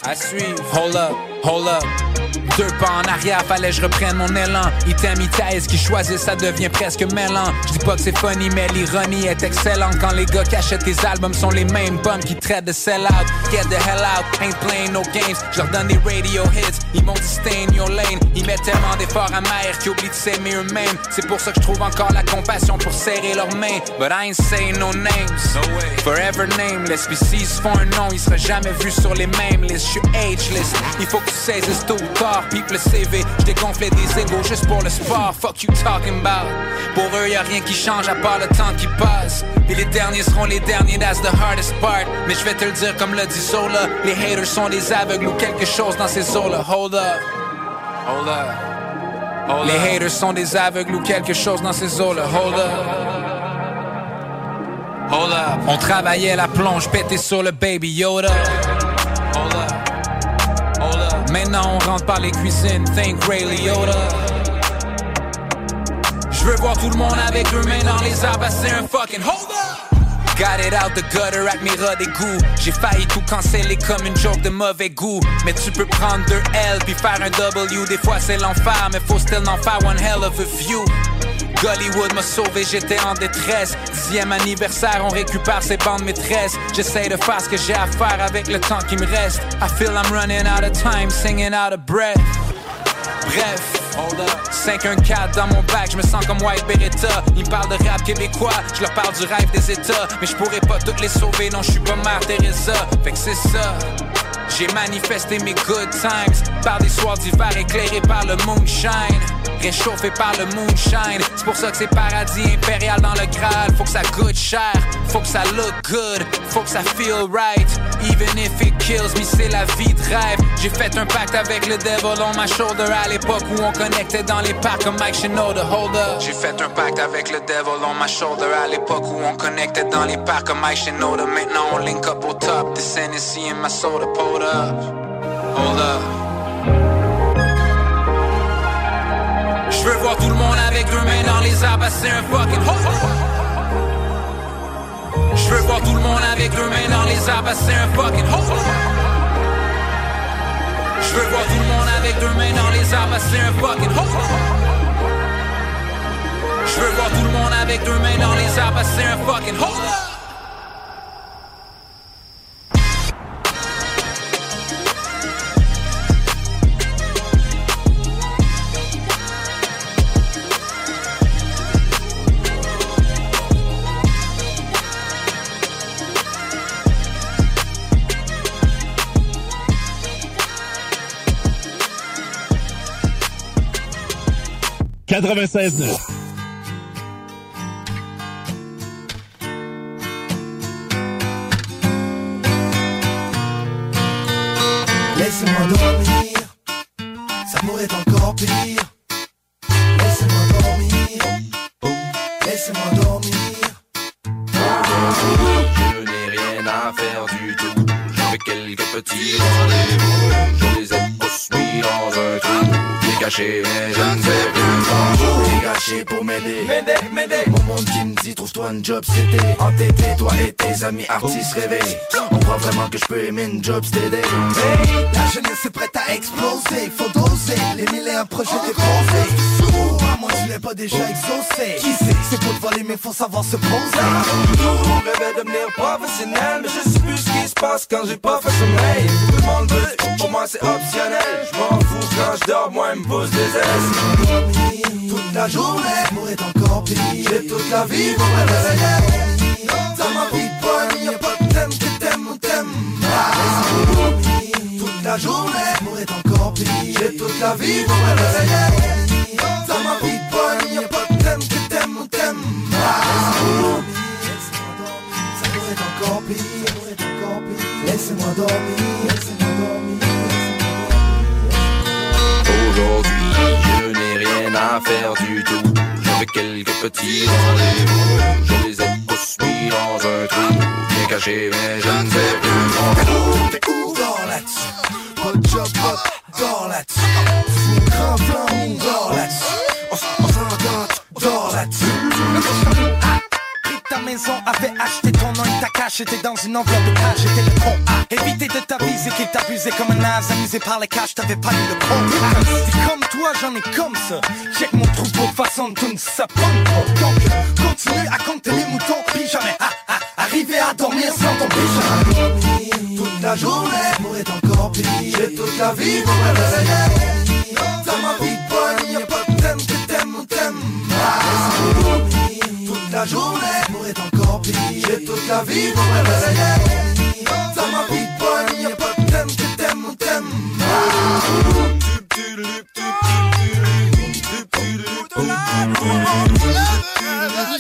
à suivre. Hold up, hold up. Deux pas en arrière, fallait je reprenne mon élan. Item, ce qui choisit, ça devient presque mêlant. Je dis pas que c'est funny, mais l'ironie est excellente. Quand les gars qui achètent tes albums sont les mêmes bums qui traitent de sell-out. Get the hell out, ain't playing no games. Je leur donne des radio hits, ils m'ont dit stay in your lane. Ils mettent tellement d'efforts amers qu'ils oublient de s'aimer eux-mêmes. C'est pour ça que je trouve encore la compassion pour serrer leurs mains. But I ain't saying no names. No way. Forever nameless. Puis s'ils se font un nom, ils seraient jamais vus sur les mêmes listes. Je suis ageless. Il faut que tu saisisses tout ou tard. People le CV. J'dégonflais des égaux juste pour le sport. Fuck you talking about. Pour eux, y a rien qui change à part le temps qui passe. Et les derniers seront les derniers, that's the hardest part. Mais je vais te le dire comme le dit Sola. Les haters sont des aveugles ou quelque chose dans ces eaux-là. Hold up. Hold up. les haters sont des aveugles ou quelque chose dans ces eaux-là. Hold up. Hold up. On travaillait la plonge, pété sur le baby Yoda. Maintenant on rentre par les cuisines, think Ray Liotta. Je veux voir tout le monde avec eux mains dans les arbres, c'est un fucking hold up. Got it out the gutter avec mes rats d'égout. J'ai failli tout canceller comme une joke de mauvais goût. Mais tu peux prendre deux L puis faire un W. Des fois c'est l'enfer, mais faut still en faire one hell of a view. Gollywood m'a sauvé, j'étais en détresse. Dixième anniversaire, on récupère ses bandes maîtresses. J'essaie de faire ce que j'ai à faire avec le temps qui me reste. I feel I'm running out of time, singing out of breath. Bref, 514 dans mon bac, je me sens comme White Beretta. Ils parlent de rap québécois, je leur parle du rêve des États. Mais je pourrais pas toutes les sauver, non, je suis pas Mère Teresa. Fait que c'est ça. J'ai manifesté mes good times par des soirs d'hiver éclairés par le moonshine réchauffé par le moonshine. C'est pour ça que c'est paradis impérial dans le Graal. Faut que ça coûte cher, faut que ça look good, faut que ça feel right. Even if it kills me, c'est la vie de rêve. J'ai fait un pacte avec le devil on my shoulder à l'époque où on connectait dans les parcs comme Mike Shinoda. Hold up. J'ai fait un pacte avec le devil on my shoulder à l'époque où on connectait dans les parcs comme Mike Shinoda. Maintenant on link up au top. This Hennessy and my soda, pulled up. Hold up. Je veux voir tout le monde avec deux mains dans les arbres, c'est un fucking Je veux voir tout le monde avec deux mains dans les arbres, c'est un fucking Je veux voir tout le monde avec dans c'est fucking ho Je veux voir tout le monde avec deux mains dans les arbres, c'est fucking ho 96.9. une job c'était Entêté, toi et tes amis artistes réveillés. On croit vraiment que je peux aimer une job c'était hey, La jeunesse est prête à exploser Faut doser, les mille et un projets déposés Moi, moi tu l'ai pas déjà exaucé. Qui c'est C'est pour te voler mais faut savoir se poser. Rêvait de devenir professionnel Mais je sais plus ce qui se passe quand j'ai pas fait sommeil. Tout le monde veut, pour moi c'est optionnel. Je m'en fous quand je dors, moi il me pose des ailes. Toute la journée, l'amour est pire J'ai toute la vie pour me réveiller Dans ma vie poème, y'a pas de thème que t'aimes ou t'aimes Toute la journée, l'amour est encore pire. J'ai toute la vie pour me réveiller Dans ma vie poème, y'a pas de thème que t'aimes ou t'aimes L'amour est encore pire. Laissez-moi dormir, laissez-moi dormir. Aujourd'hui rien à faire du tout. Quelques petits rendez-vous. Je les ai tous mis dans un trou. Bien caché, mais je ne sais plus mon trou. T'es où dans là-dessus? Pas job, pas dans là-dessus. Sous grand on dort là-dessus. On s'entend, dort là-dessus. maison avait acheté ton nom et ta cache J'étais dans une enveloppe de cash, j'étais le con à Éviter de t'aviser qu'il t'abusait comme un naze Amusé par les caches, t'avais pas eu le con. Et comme toi, j'en ai comme ça. Check mon troupeau de façon de ça pomme Donc, continue à compter les moutons. Puis jamais à, à, arriver à dormir sans ton pyjama Toute la journée, pour être encore pire. J'ai toute la vie pour me réveiller. Dans ma vie bonne, y'a pas de thème que t'aimes ou t'aimes Toute la journée, pire J'ai toute la vie pour me réveiller Dans ma bonne, pas de que t'aimes ou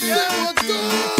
Ça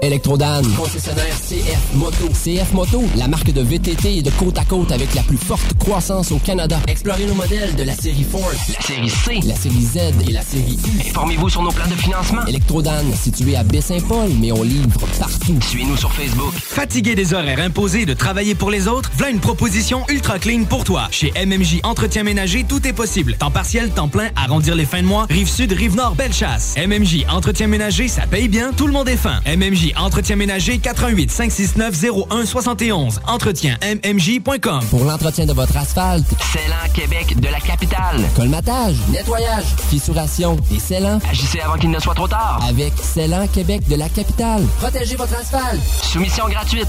Electrodan, concessionnaire CF Moto. CF Moto, la marque de VTT et de côte à côte avec la plus forte croissance au Canada. Explorez nos modèles de la série Force, la série C, la série Z et la série U. Informez-vous sur nos plans de financement. Electrodan, situé à Baie-Saint-Paul, mais on livre partout. Suivez-nous sur Facebook. Fatigué des horaires imposés de travailler pour les autres? Voilà une proposition ultra clean pour toi. Chez MMJ Entretien Ménager, tout est possible. Temps partiel, temps plein, arrondir les fins de mois. Rive sud, rive nord, belle chasse. MMJ Entretien Ménager, ça paye bien, tout le monde est fin. MMJ Entretien Ménager, 88 569 0171. Entretien MMJ.com. Pour l'entretien de votre asphalte, Célan Québec de la capitale. colmatage, nettoyage, fissuration et scellant. Agissez avant qu'il ne soit trop tard. Avec Célan Québec de la capitale. Protégez votre asphalte. Soumission gratuite.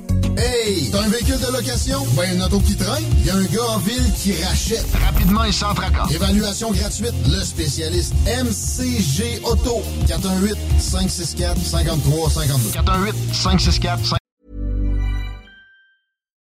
Hey! T'as un véhicule de location? Ben, une auto qui traîne? Il y a un gars en ville qui rachète. Rapidement et sans tracas. Évaluation gratuite. Le spécialiste MCG Auto. 418-564-5352. 418-564-5352.